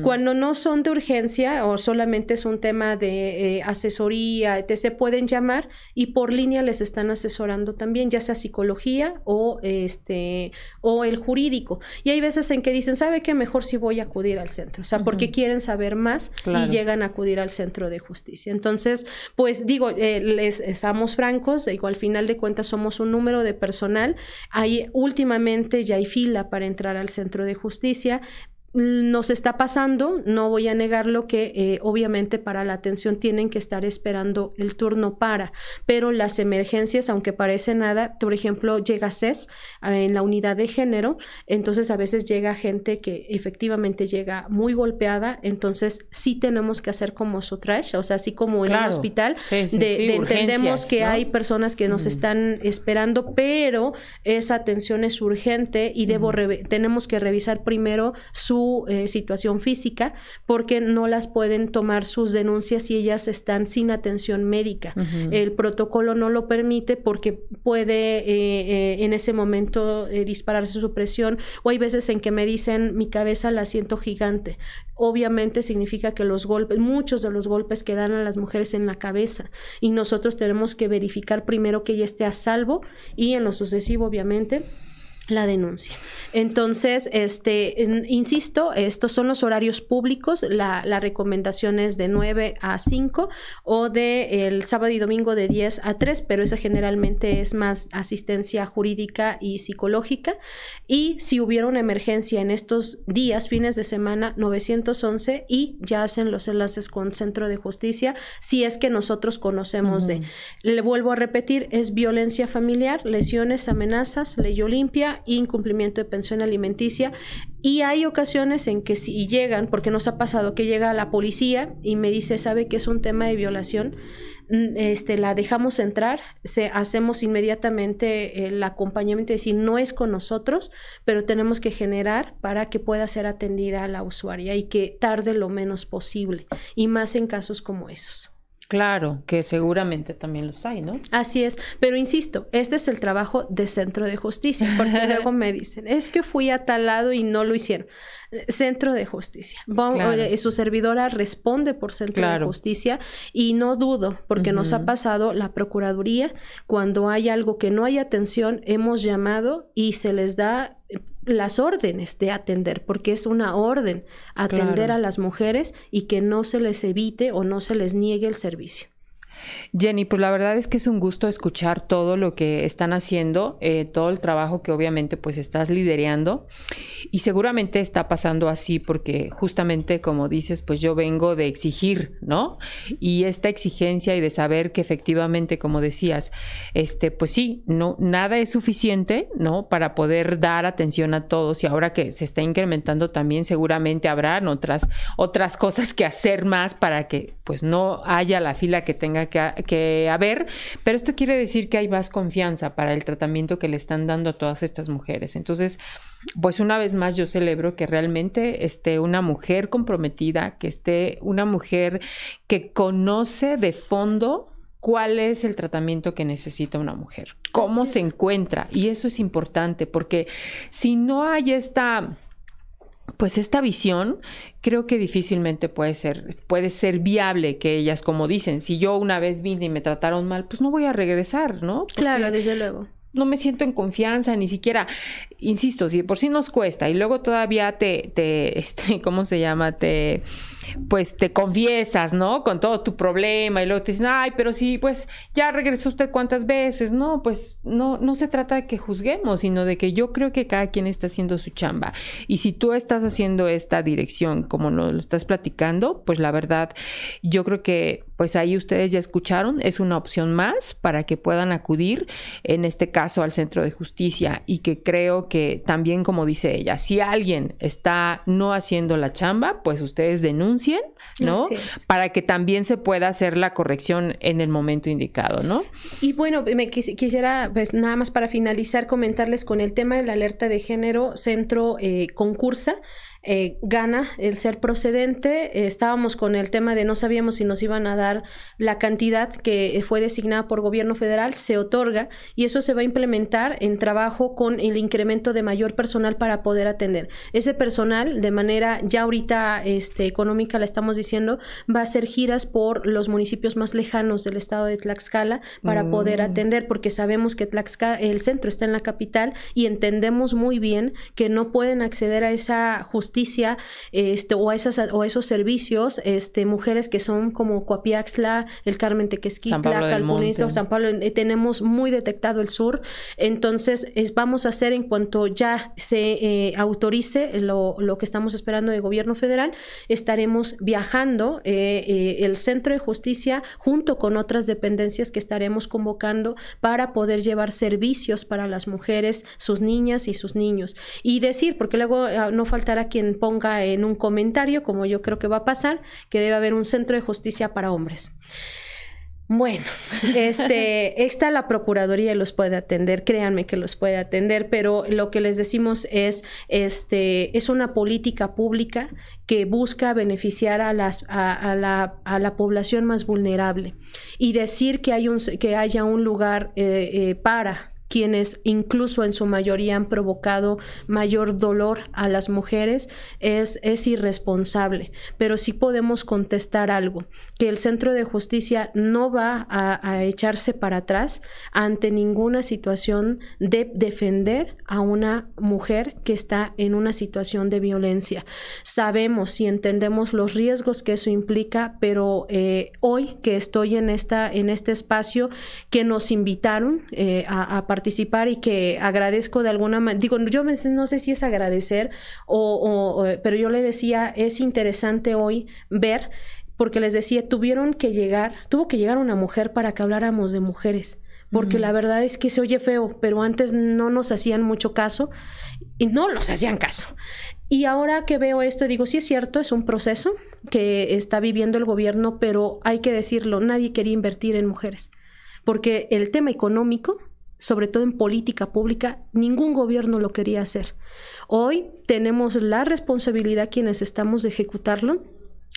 Cuando no son de urgencia o solamente es un tema de eh, asesoría, se pueden llamar y por línea les están asesorando también, ya sea psicología o este o el jurídico. Y hay veces en que dicen, ¿sabe qué? Mejor si voy a acudir al centro. O sea, porque quieren saber más y llegan a acudir al centro de justicia. Entonces, pues digo, eh, les estamos francos, digo, al final de cuentas somos un número de Hay últimamente ya hay fila para entrar al centro de justicia, nos está pasando, no voy a negarlo, que eh, obviamente para la atención tienen que estar esperando el turno para, pero las emergencias, aunque parece nada, por ejemplo, llega CES en la unidad de género, entonces a veces llega gente que efectivamente llega muy golpeada, entonces sí tenemos que hacer como su trash, o sea, así como en el hospital, de, entendemos que hay personas que nos están esperando, pero esa atención es urgente y debo tenemos que revisar primero su eh, situación física porque no las pueden tomar sus denuncias si ellas están sin atención médica. El protocolo no lo permite porque puede eh, eh, en ese momento dispararse su presión o hay veces en que me dicen mi cabeza la siento gigante. Obviamente significa que los golpes, muchos de los golpes que dan a las mujeres en la cabeza y nosotros tenemos que verificar primero que ella esté a salvo y en lo sucesivo obviamente la denuncia. Entonces, este, insisto, estos son los horarios públicos. La, recomendación es de 9 a 5 o de el sábado y domingo de 10 a 3, pero esa generalmente es más asistencia jurídica y psicológica. Y si hubiera una emergencia en estos días, fines de semana, 911 y ya hacen los enlaces con Centro de Justicia, si es que nosotros conocemos de. Le vuelvo a repetir, es violencia familiar, lesiones, amenazas, ley Olimpia incumplimiento de pensión alimenticia. Y hay ocasiones en que si llegan, porque nos ha pasado que llega la policía y me dice, sabe que es un tema de violación, mm, este, la dejamos entrar, se, hacemos inmediatamente el acompañamiento, es decir, no es con nosotros, pero tenemos que generar para que pueda ser atendida la usuaria y que tarde lo menos posible, y más en casos como esos. Claro, que seguramente también los hay, ¿no? Así es, pero insisto, este es el trabajo de centro de justicia, porque luego me dicen, es que fui a tal lado y no lo hicieron. Centro de justicia. Su servidora responde por centro de justicia y no dudo, porque nos ha pasado la Procuraduría, cuando hay algo que no hay atención, hemos llamado y se les da las órdenes de atender, porque es una orden atender a las mujeres y que no se les evite o no se les niegue el servicio. Jenny, pues la verdad es que es un gusto escuchar todo lo que están haciendo, eh, todo el trabajo que obviamente pues estás liderando y seguramente está pasando así porque justamente como dices, pues yo vengo de exigir, ¿no? Y esta exigencia y de saber que efectivamente, como decías, este, pues sí, no, nada es suficiente, ¿no? Para poder dar atención a todos y ahora que se está incrementando también seguramente habrán otras, otras cosas que hacer más para que pues no haya la fila que tenga que, haber, pero esto quiere decir que hay más confianza para el tratamiento que le están dando a todas estas mujeres. Entonces, pues una vez más yo celebro que realmente esté una mujer comprometida, que esté una mujer que conoce de fondo cuál es el tratamiento que necesita una mujer, cómo se encuentra. Y eso es importante porque si no hay esta pues esta visión creo que difícilmente puede ser, puede ser viable que ellas, como dicen, si yo una vez vine y me trataron mal, pues no voy a regresar, ¿no? claro, desde luego. No me siento en confianza, ni siquiera, insisto, si por sí nos cuesta y luego todavía te, te, este, ¿cómo se llama? Te pues te confiesas, ¿no? Con todo tu problema y luego te dicen, ay, pero sí, pues ya regresó usted cuántas veces. No, pues no, no se trata de que juzguemos, sino de que yo creo que cada quien está haciendo su chamba. Y si tú estás haciendo esta dirección como lo, lo estás platicando, pues la verdad, yo creo que pues ahí ustedes ya escucharon, es una opción más para que puedan acudir, en este caso al centro de justicia, y que creo que también, como dice ella, si alguien está no haciendo la chamba, pues ustedes denuncian ¿no? Para que también se pueda hacer la corrección en el momento indicado, ¿no? Y bueno, me quisiera, pues nada más para finalizar, comentarles con el tema de la alerta de género, centro eh, concursa eh, gana el ser procedente. estábamos con el tema de no sabíamos si nos iban a dar la cantidad que fue designada por gobierno federal, se otorga y eso se va a implementar en trabajo con el incremento de mayor personal para poder atender. Ese personal, de manera ya ahorita este, económica, la estamos diciendo, va a hacer giras por los municipios más lejanos del estado de Tlaxcala para poder mm. atender, porque sabemos que Tlaxcala, el centro está en la capital y entendemos muy bien que no pueden acceder a esa justicia este, o, a esas, o esos servicios este, mujeres que son como Coapiaxla, el Carmen Tequesquitla, Calpunizo, San Pablo, eh, tenemos muy detectado el sur. Entonces, es, vamos a hacer en cuanto ya se eh, autorice lo, lo, que estamos esperando del gobierno federal, estaremos viajando eh, el Centro de Justicia junto con otras dependencias que estaremos convocando para poder llevar servicios para las mujeres, sus niñas y sus niños. Y decir, porque luego ah, no faltará quien ponga en un comentario, como yo creo que va a pasar, que debe haber un centro de justicia para hombres. Bueno, este, está la Procuraduría y los puede atender, créanme que los puede atender, pero lo que les decimos es, este, es una política pública que busca beneficiar a, las, a, la, a la, población más vulnerable y decir que, hay un, que haya un lugar eh, eh, para quienes incluso en su mayoría han provocado mayor dolor a las mujeres, es, es irresponsable. Pero sí podemos contestar algo, que el Centro de Justicia no va a, echarse para atrás ante ninguna situación de defender a una mujer que está en una situación de violencia. Sabemos y entendemos los riesgos que eso implica, pero eh, hoy que estoy en, esta, en este espacio que nos invitaron eh, a, a participar y que agradezco de alguna manera, digo, yo no sé si es agradecer o, pero yo le decía, es interesante hoy ver, porque les decía, tuvieron que llegar, tuvo que llegar una mujer para que habláramos de mujeres porque la verdad es que se oye feo, pero antes no nos hacían mucho caso y no nos hacían caso. Y ahora que veo esto, digo, sí es cierto, es un proceso que está viviendo el gobierno, pero hay que decirlo, nadie quería invertir en mujeres, porque el tema económico sobre todo en política pública, ningún gobierno lo quería hacer. Hoy tenemos la responsabilidad quienes estamos de ejecutarlo,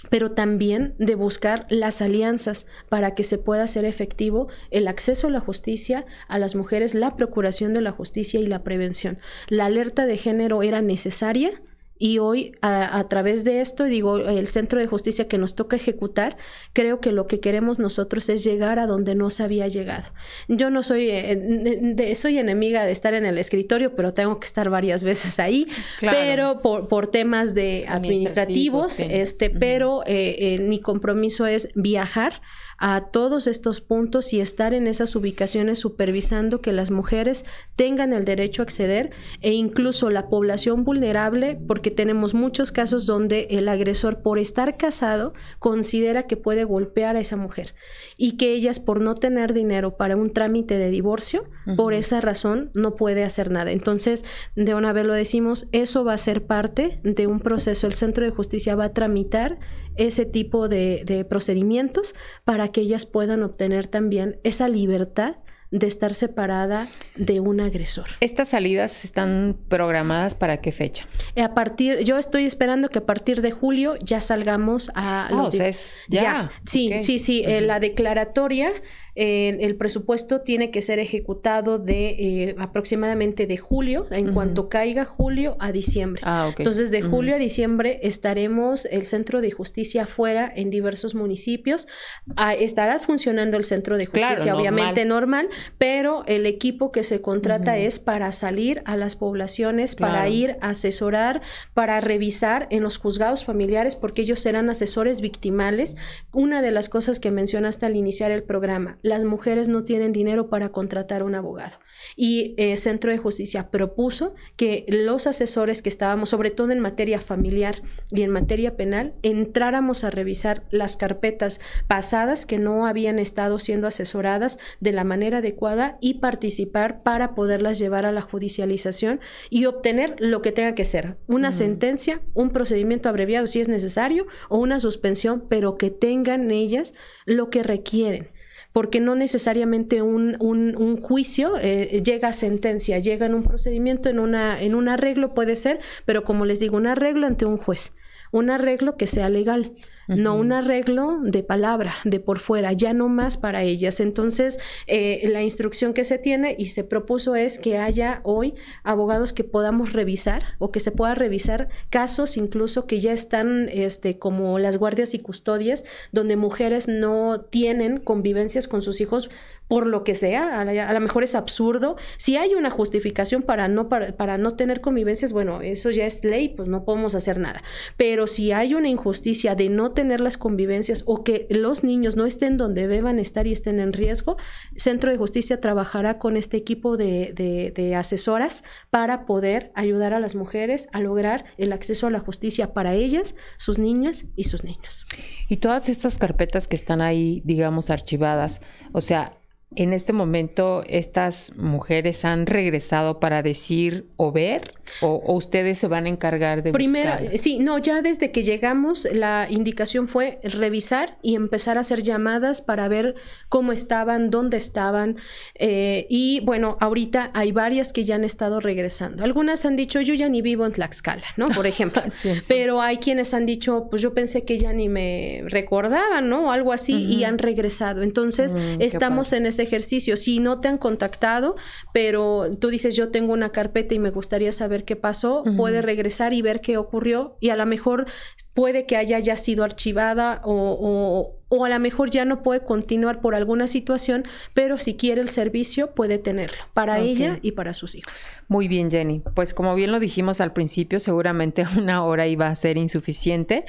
pero también de buscar las alianzas para que se pueda hacer efectivo el acceso a la justicia, a las mujeres, la procuración de la justicia y la prevención. La alerta de género era necesaria, y hoy, a, través de esto, digo, el centro de justicia que nos toca ejecutar, creo que lo que queremos nosotros es llegar a donde no se había llegado. Yo no soy, eh, soy enemiga de estar en el escritorio, pero tengo que estar varias veces ahí, pero por, por, temas de administrativos, este, pero eh, eh, mi compromiso es viajar a todos estos puntos y estar en esas ubicaciones supervisando que las mujeres tengan el derecho a acceder e incluso la población vulnerable, porque tenemos muchos casos donde el agresor por estar casado considera que puede golpear a esa mujer y que ellas por no tener dinero para un trámite de divorcio, por esa razón no puede hacer nada. Entonces, de una vez lo decimos, eso va a ser parte de un proceso. El Centro de Justicia va a tramitar ese tipo de, de procedimientos para que ellas puedan obtener también esa libertad de estar separada de un agresor. ¿Estas salidas están programadas para qué fecha? A partir, yo estoy esperando que a partir de julio ya salgamos a oh, los. es ya. Sí, sí, sí. Eh, la declaratoria el presupuesto tiene que ser ejecutado de eh, aproximadamente de julio, en cuanto caiga julio a diciembre. Ah, Entonces, de julio a diciembre estaremos el centro de justicia afuera en diversos municipios. Ah, estará funcionando el centro de justicia, obviamente normal. pero el equipo que se contrata es para salir a las poblaciones, para ir a asesorar, para revisar en los juzgados familiares, porque ellos serán asesores victimales. Una de las cosas que mencionaste al iniciar el programa, las mujeres no tienen dinero para contratar un abogado. Y el eh, Centro de Justicia propuso que los asesores que estábamos, sobre todo en materia familiar y en materia penal, entráramos a revisar las carpetas pasadas que no habían estado siendo asesoradas de la manera adecuada y participar para poderlas llevar a la judicialización y obtener lo que tenga que ser, una sentencia, un procedimiento abreviado si es necesario o una suspensión, pero que tengan ellas lo que requieren porque no necesariamente un, un, juicio eh, llega a sentencia, llega en un procedimiento, en, una, en un arreglo puede ser, pero como les digo, un arreglo ante un juez, un arreglo que sea legal no un arreglo de palabra, de por fuera, ya no más para ellas. Entonces, eh, la instrucción que se tiene y se propuso es que haya hoy abogados que podamos revisar o que se pueda revisar casos incluso que ya están este, como las guardias y custodias, donde mujeres no tienen convivencias con sus hijos por lo que sea, a, lo mejor es absurdo. Si hay una justificación para no, para, para, no tener convivencias, bueno, eso ya es ley, pues no podemos hacer nada. Pero si hay una injusticia de no tener las convivencias o que los niños no estén donde deban estar y estén en riesgo, Centro de Justicia trabajará con este equipo de, de asesoras para poder ayudar a las mujeres a lograr el acceso a la justicia para ellas, sus niñas y sus niños. Y todas estas carpetas que están ahí, digamos, archivadas, o sea, en este momento estas mujeres han regresado para decir o ver o, ustedes se van a encargar de Primero, sí, no, ya desde que llegamos la indicación fue revisar y empezar a hacer llamadas para ver cómo estaban, dónde estaban eh, y bueno, ahorita hay varias que ya han estado regresando. Algunas han dicho yo ya ni vivo en Tlaxcala, ¿no? Por ejemplo, pero hay quienes han dicho pues yo pensé que ya ni me recordaban, ¿no? O algo así y han regresado. Entonces mm, estamos en ese ejercicio. Si no te han contactado, pero tú dices, yo tengo una carpeta y me gustaría saber qué pasó, puede regresar y ver qué ocurrió y a lo mejor puede que haya ya sido archivada o, o, a lo mejor ya no puede continuar por alguna situación, pero si quiere el servicio puede tenerlo para ella y para sus hijos. Muy bien, Jenny. Pues como bien lo dijimos al principio, seguramente una hora iba a ser insuficiente,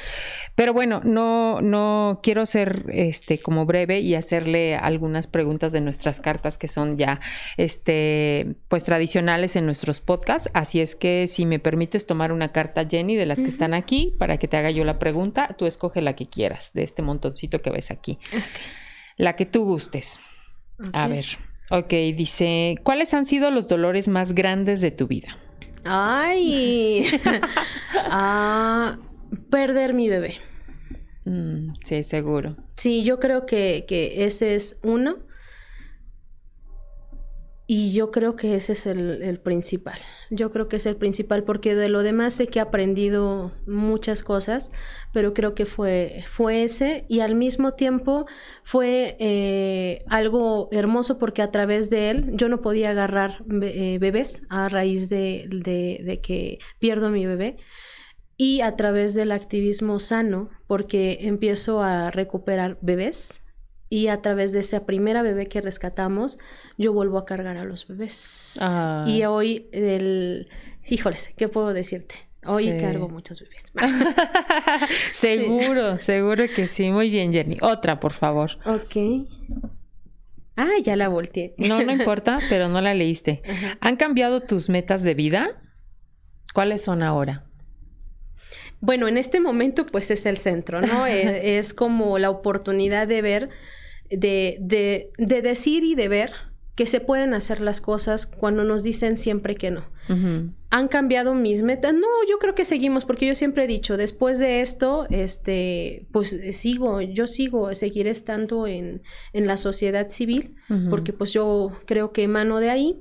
pero bueno, no, no quiero ser este como breve y hacerle algunas preguntas de nuestras cartas que son ya este pues tradicionales en nuestros podcasts, así es que si me permites tomar una carta Jenny de las que están aquí para que te haga yo la pregunta, tú escoge la que quieras de este montoncito que ves aquí. La que tú gustes. A ver. Ok, dice, ¿cuáles han sido los dolores más grandes de tu vida? Ay, ah, perder mi bebé. Mm, sí, seguro. Sí, yo creo que, que ese es uno. Y yo creo que ese es el, principal. Yo creo que es el principal porque de lo demás sé que he aprendido muchas cosas, pero creo que fue, fue ese y al mismo tiempo fue eh, algo hermoso porque a través de él yo no podía agarrar eh, bebés a raíz de, de que pierdo mi bebé y a través del activismo sano porque empiezo a recuperar bebés y a través de esa primera bebé que rescatamos, yo vuelvo a cargar a los bebés. Y hoy, el... híjoles, ¿qué puedo decirte? Hoy cargo muchos bebés. seguro, seguro que sí. Muy bien, Jenny. Otra, por favor. Ok. Ah, ya la volteé. No, no importa, pero no la leíste. ¿Han cambiado tus metas de vida? ¿Cuáles son ahora? Bueno, en este momento pues es el centro, ¿no? Es como la oportunidad de ver de, de, de, decir y de ver que se pueden hacer las cosas cuando nos dicen siempre que no. ¿Han cambiado mis metas? No, yo creo que seguimos, porque yo siempre he dicho, después de esto, este, pues sigo, yo sigo, seguiré estando en, en la sociedad civil, porque pues yo creo que emano de ahí.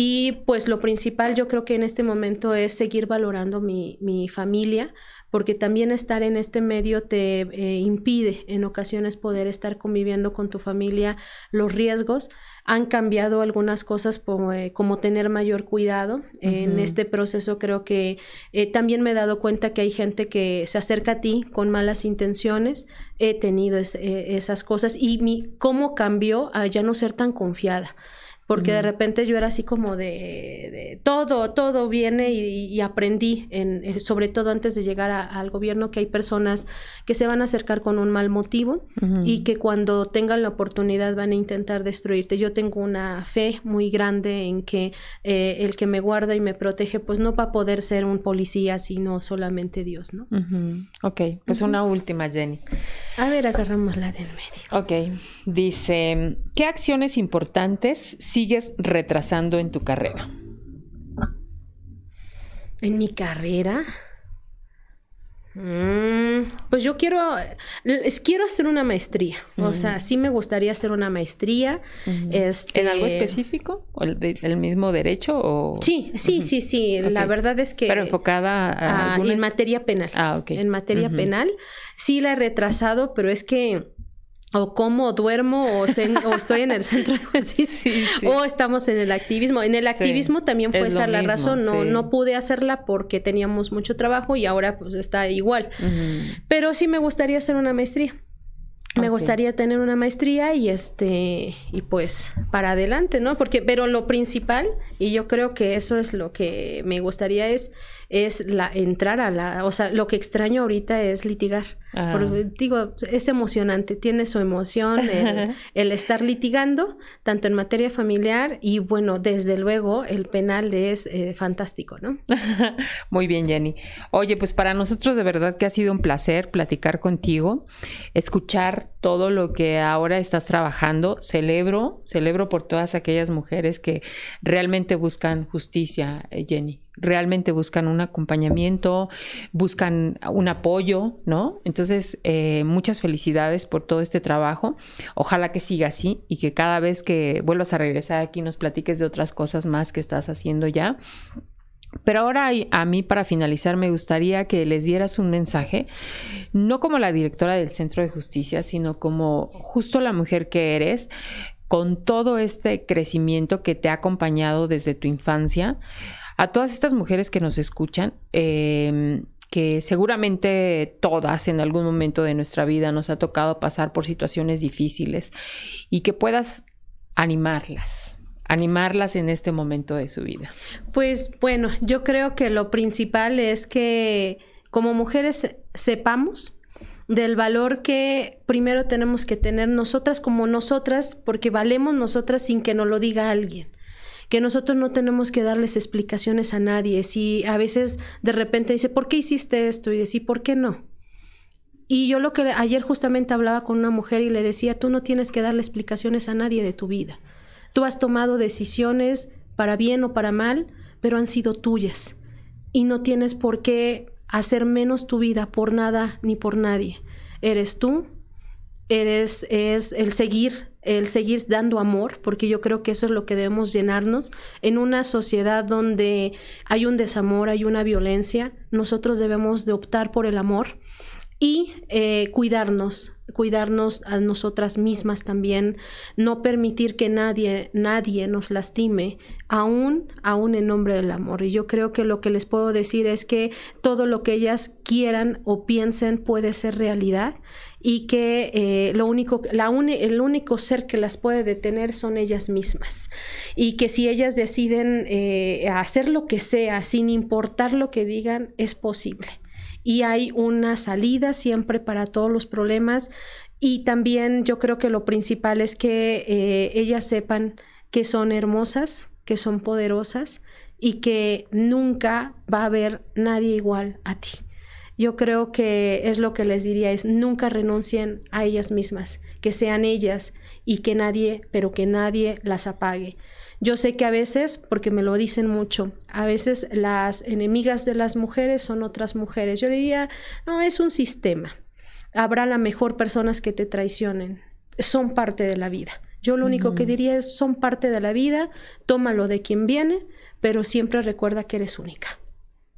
Y pues lo principal yo creo que en este momento es seguir valorando mi, mi familia, porque también estar en este medio te eh, impide en ocasiones poder estar conviviendo con tu familia, los riesgos. Han cambiado algunas cosas como, eh, como tener mayor cuidado. En este proceso creo que eh, también me he dado cuenta que hay gente que se acerca a ti con malas intenciones. He tenido esas cosas y mi, cómo cambió a ya no ser tan confiada porque de repente yo era así como de, todo, todo viene y, aprendí, en, sobre todo antes de llegar al gobierno, que hay personas que se van a acercar con un mal motivo y que cuando tengan la oportunidad van a intentar destruirte. Yo tengo una fe muy grande en que eh, el que me guarda y me protege, pues no va a poder ser un policía, sino solamente Dios, ¿no? Ok, pues una última, Jenny. A ver, agarramos la del medio. Ok, dice, ¿qué acciones importantes sigues retrasando en tu carrera? En mi carrera. Mm, pues yo quiero, quiero hacer una maestría. O sea, sí me gustaría hacer una maestría. este, ¿En algo específico? ¿O el, mismo derecho? O... Sí, sí, sí, sí. La verdad es que. Pero enfocada a. en materia penal. Ah, ok. En materia penal. Sí la he retrasado, pero es que o cómo duermo o, estoy en el centro de justicia o estamos en el activismo. En el activismo también fue esa la razón, no, no pude hacerla porque teníamos mucho trabajo y ahora pues está igual. Pero sí me gustaría hacer una maestría. Me gustaría tener una maestría y este y pues para adelante, ¿no? Porque pero lo principal y yo creo que eso es lo que me gustaría es es la entrar a la, o sea, lo que extraño ahorita es litigar. Ah. Porque, digo, es emocionante, tiene su emoción el, estar litigando, tanto en materia familiar y bueno, desde luego el penal es eh, fantástico, ¿no? Muy bien, Jenny. Oye, pues para nosotros de verdad que ha sido un placer platicar contigo, escuchar todo lo que ahora estás trabajando. Celebro, celebro por todas aquellas mujeres que realmente buscan justicia, eh, Jenny realmente buscan un acompañamiento, buscan un apoyo, ¿no? Entonces, eh, muchas felicidades por todo este trabajo. Ojalá que siga así y que cada vez que vuelvas a regresar aquí nos platiques de otras cosas más que estás haciendo ya. Pero ahora a mí para finalizar me gustaría que les dieras un mensaje, no como la directora del Centro de Justicia, sino como justo la mujer que eres, con todo este crecimiento que te ha acompañado desde tu infancia, a todas estas mujeres que nos escuchan, em, que seguramente todas en algún momento de nuestra vida nos ha tocado pasar por situaciones difíciles y que puedas animarlas, animarlas en este momento de su vida? Pues bueno, yo creo que lo principal es que como mujeres sepamos del valor que primero tenemos que tener nosotras como nosotras, porque valemos nosotras sin que nos lo diga alguien que nosotros no tenemos que darles explicaciones a nadie. Si a veces de repente dice, ¿por qué hiciste esto? Y decir, ¿por qué no? Y yo lo que ayer justamente hablaba con una mujer y le decía, tú no tienes que darle explicaciones a nadie de tu vida. Tú has tomado decisiones para bien o para mal, pero han sido tuyas. Y no tienes por qué hacer menos tu vida por nada ni por nadie. Eres tú, eres es el seguir el seguir dando amor, porque yo creo que eso es lo que debemos llenarnos. En una sociedad donde hay un desamor, hay una violencia, nosotros debemos de optar por el amor y eh, cuidarnos, cuidarnos a nosotras mismas también, no permitir que nadie, nadie nos lastime, aún, aún en nombre del amor. Y yo creo que lo que les puedo decir es que todo lo que ellas quieran o piensen puede ser realidad y que eh, lo único, la el único ser que las puede detener son ellas mismas. Y que si ellas deciden eh, hacer lo que sea, sin importar lo que digan, es posible. Y hay una salida siempre para todos los problemas. Y también yo creo que lo principal es que eh, ellas sepan que son hermosas, que son poderosas y que nunca va a haber nadie igual a ti yo creo que es lo que les diría, es nunca renuncien a ellas mismas, que sean ellas y que nadie, pero que nadie las apague. Yo sé que a veces, porque me lo dicen mucho, a veces las enemigas de las mujeres son otras mujeres. Yo diría, no, es un sistema. Habrá la mejor personas que te traicionen. Son parte de la vida. Yo lo único que diría es, son parte de la vida, tómalo de quien viene, pero siempre recuerda que eres única.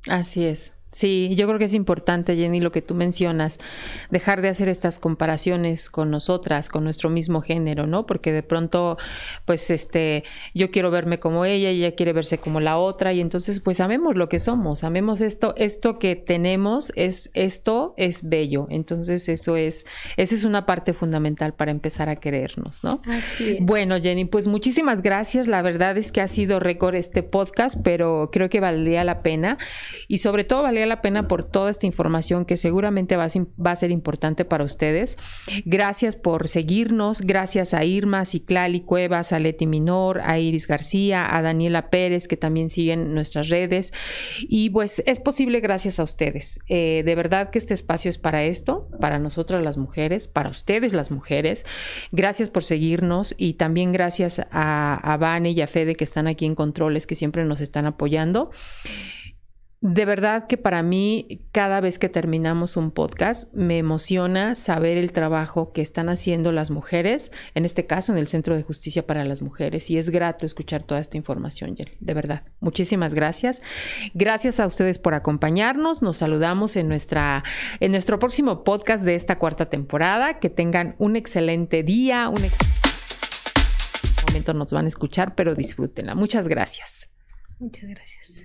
Así es. Sí, yo creo que es importante, Jenny, lo que tú mencionas, dejar de hacer estas comparaciones con nosotras, con nuestro mismo género, ¿no? Porque de pronto, pues, este, yo quiero verme como ella, y ella quiere verse como la otra, y entonces, pues, amemos lo que somos, amemos esto, esto que tenemos, es, esto es bello. Entonces, eso es, eso es una parte fundamental para empezar a querernos, ¿no? Así es. Bueno, Jenny, pues muchísimas gracias. La verdad es que ha sido récord este podcast, pero creo que valía la pena, y sobre todo valía la pena por toda esta información que seguramente va a, va a ser importante para ustedes. Gracias por seguirnos, gracias a Irma, Ciclali Cuevas, a Leti Minor, a Iris García, a Daniela Pérez, que también siguen nuestras redes. Y pues es posible gracias a ustedes. Eh, de verdad que este espacio es para esto, para nosotras las mujeres, para ustedes las mujeres. Gracias por seguirnos y también gracias a, a Vane y a Fede que están aquí en controles, que siempre nos están apoyando. De verdad que para mí, cada vez que terminamos un podcast, me emociona saber el trabajo que están haciendo las mujeres, en este caso en el Centro de Justicia para las Mujeres. Y es grato escuchar toda esta información, Jenny. De verdad. Muchísimas gracias. Gracias a ustedes por acompañarnos. Nos saludamos en, nuestra, en nuestro próximo podcast de esta cuarta temporada. Que tengan un excelente día. Un momento nos van a escuchar, pero disfrútenla. Muchas gracias. Muchas gracias.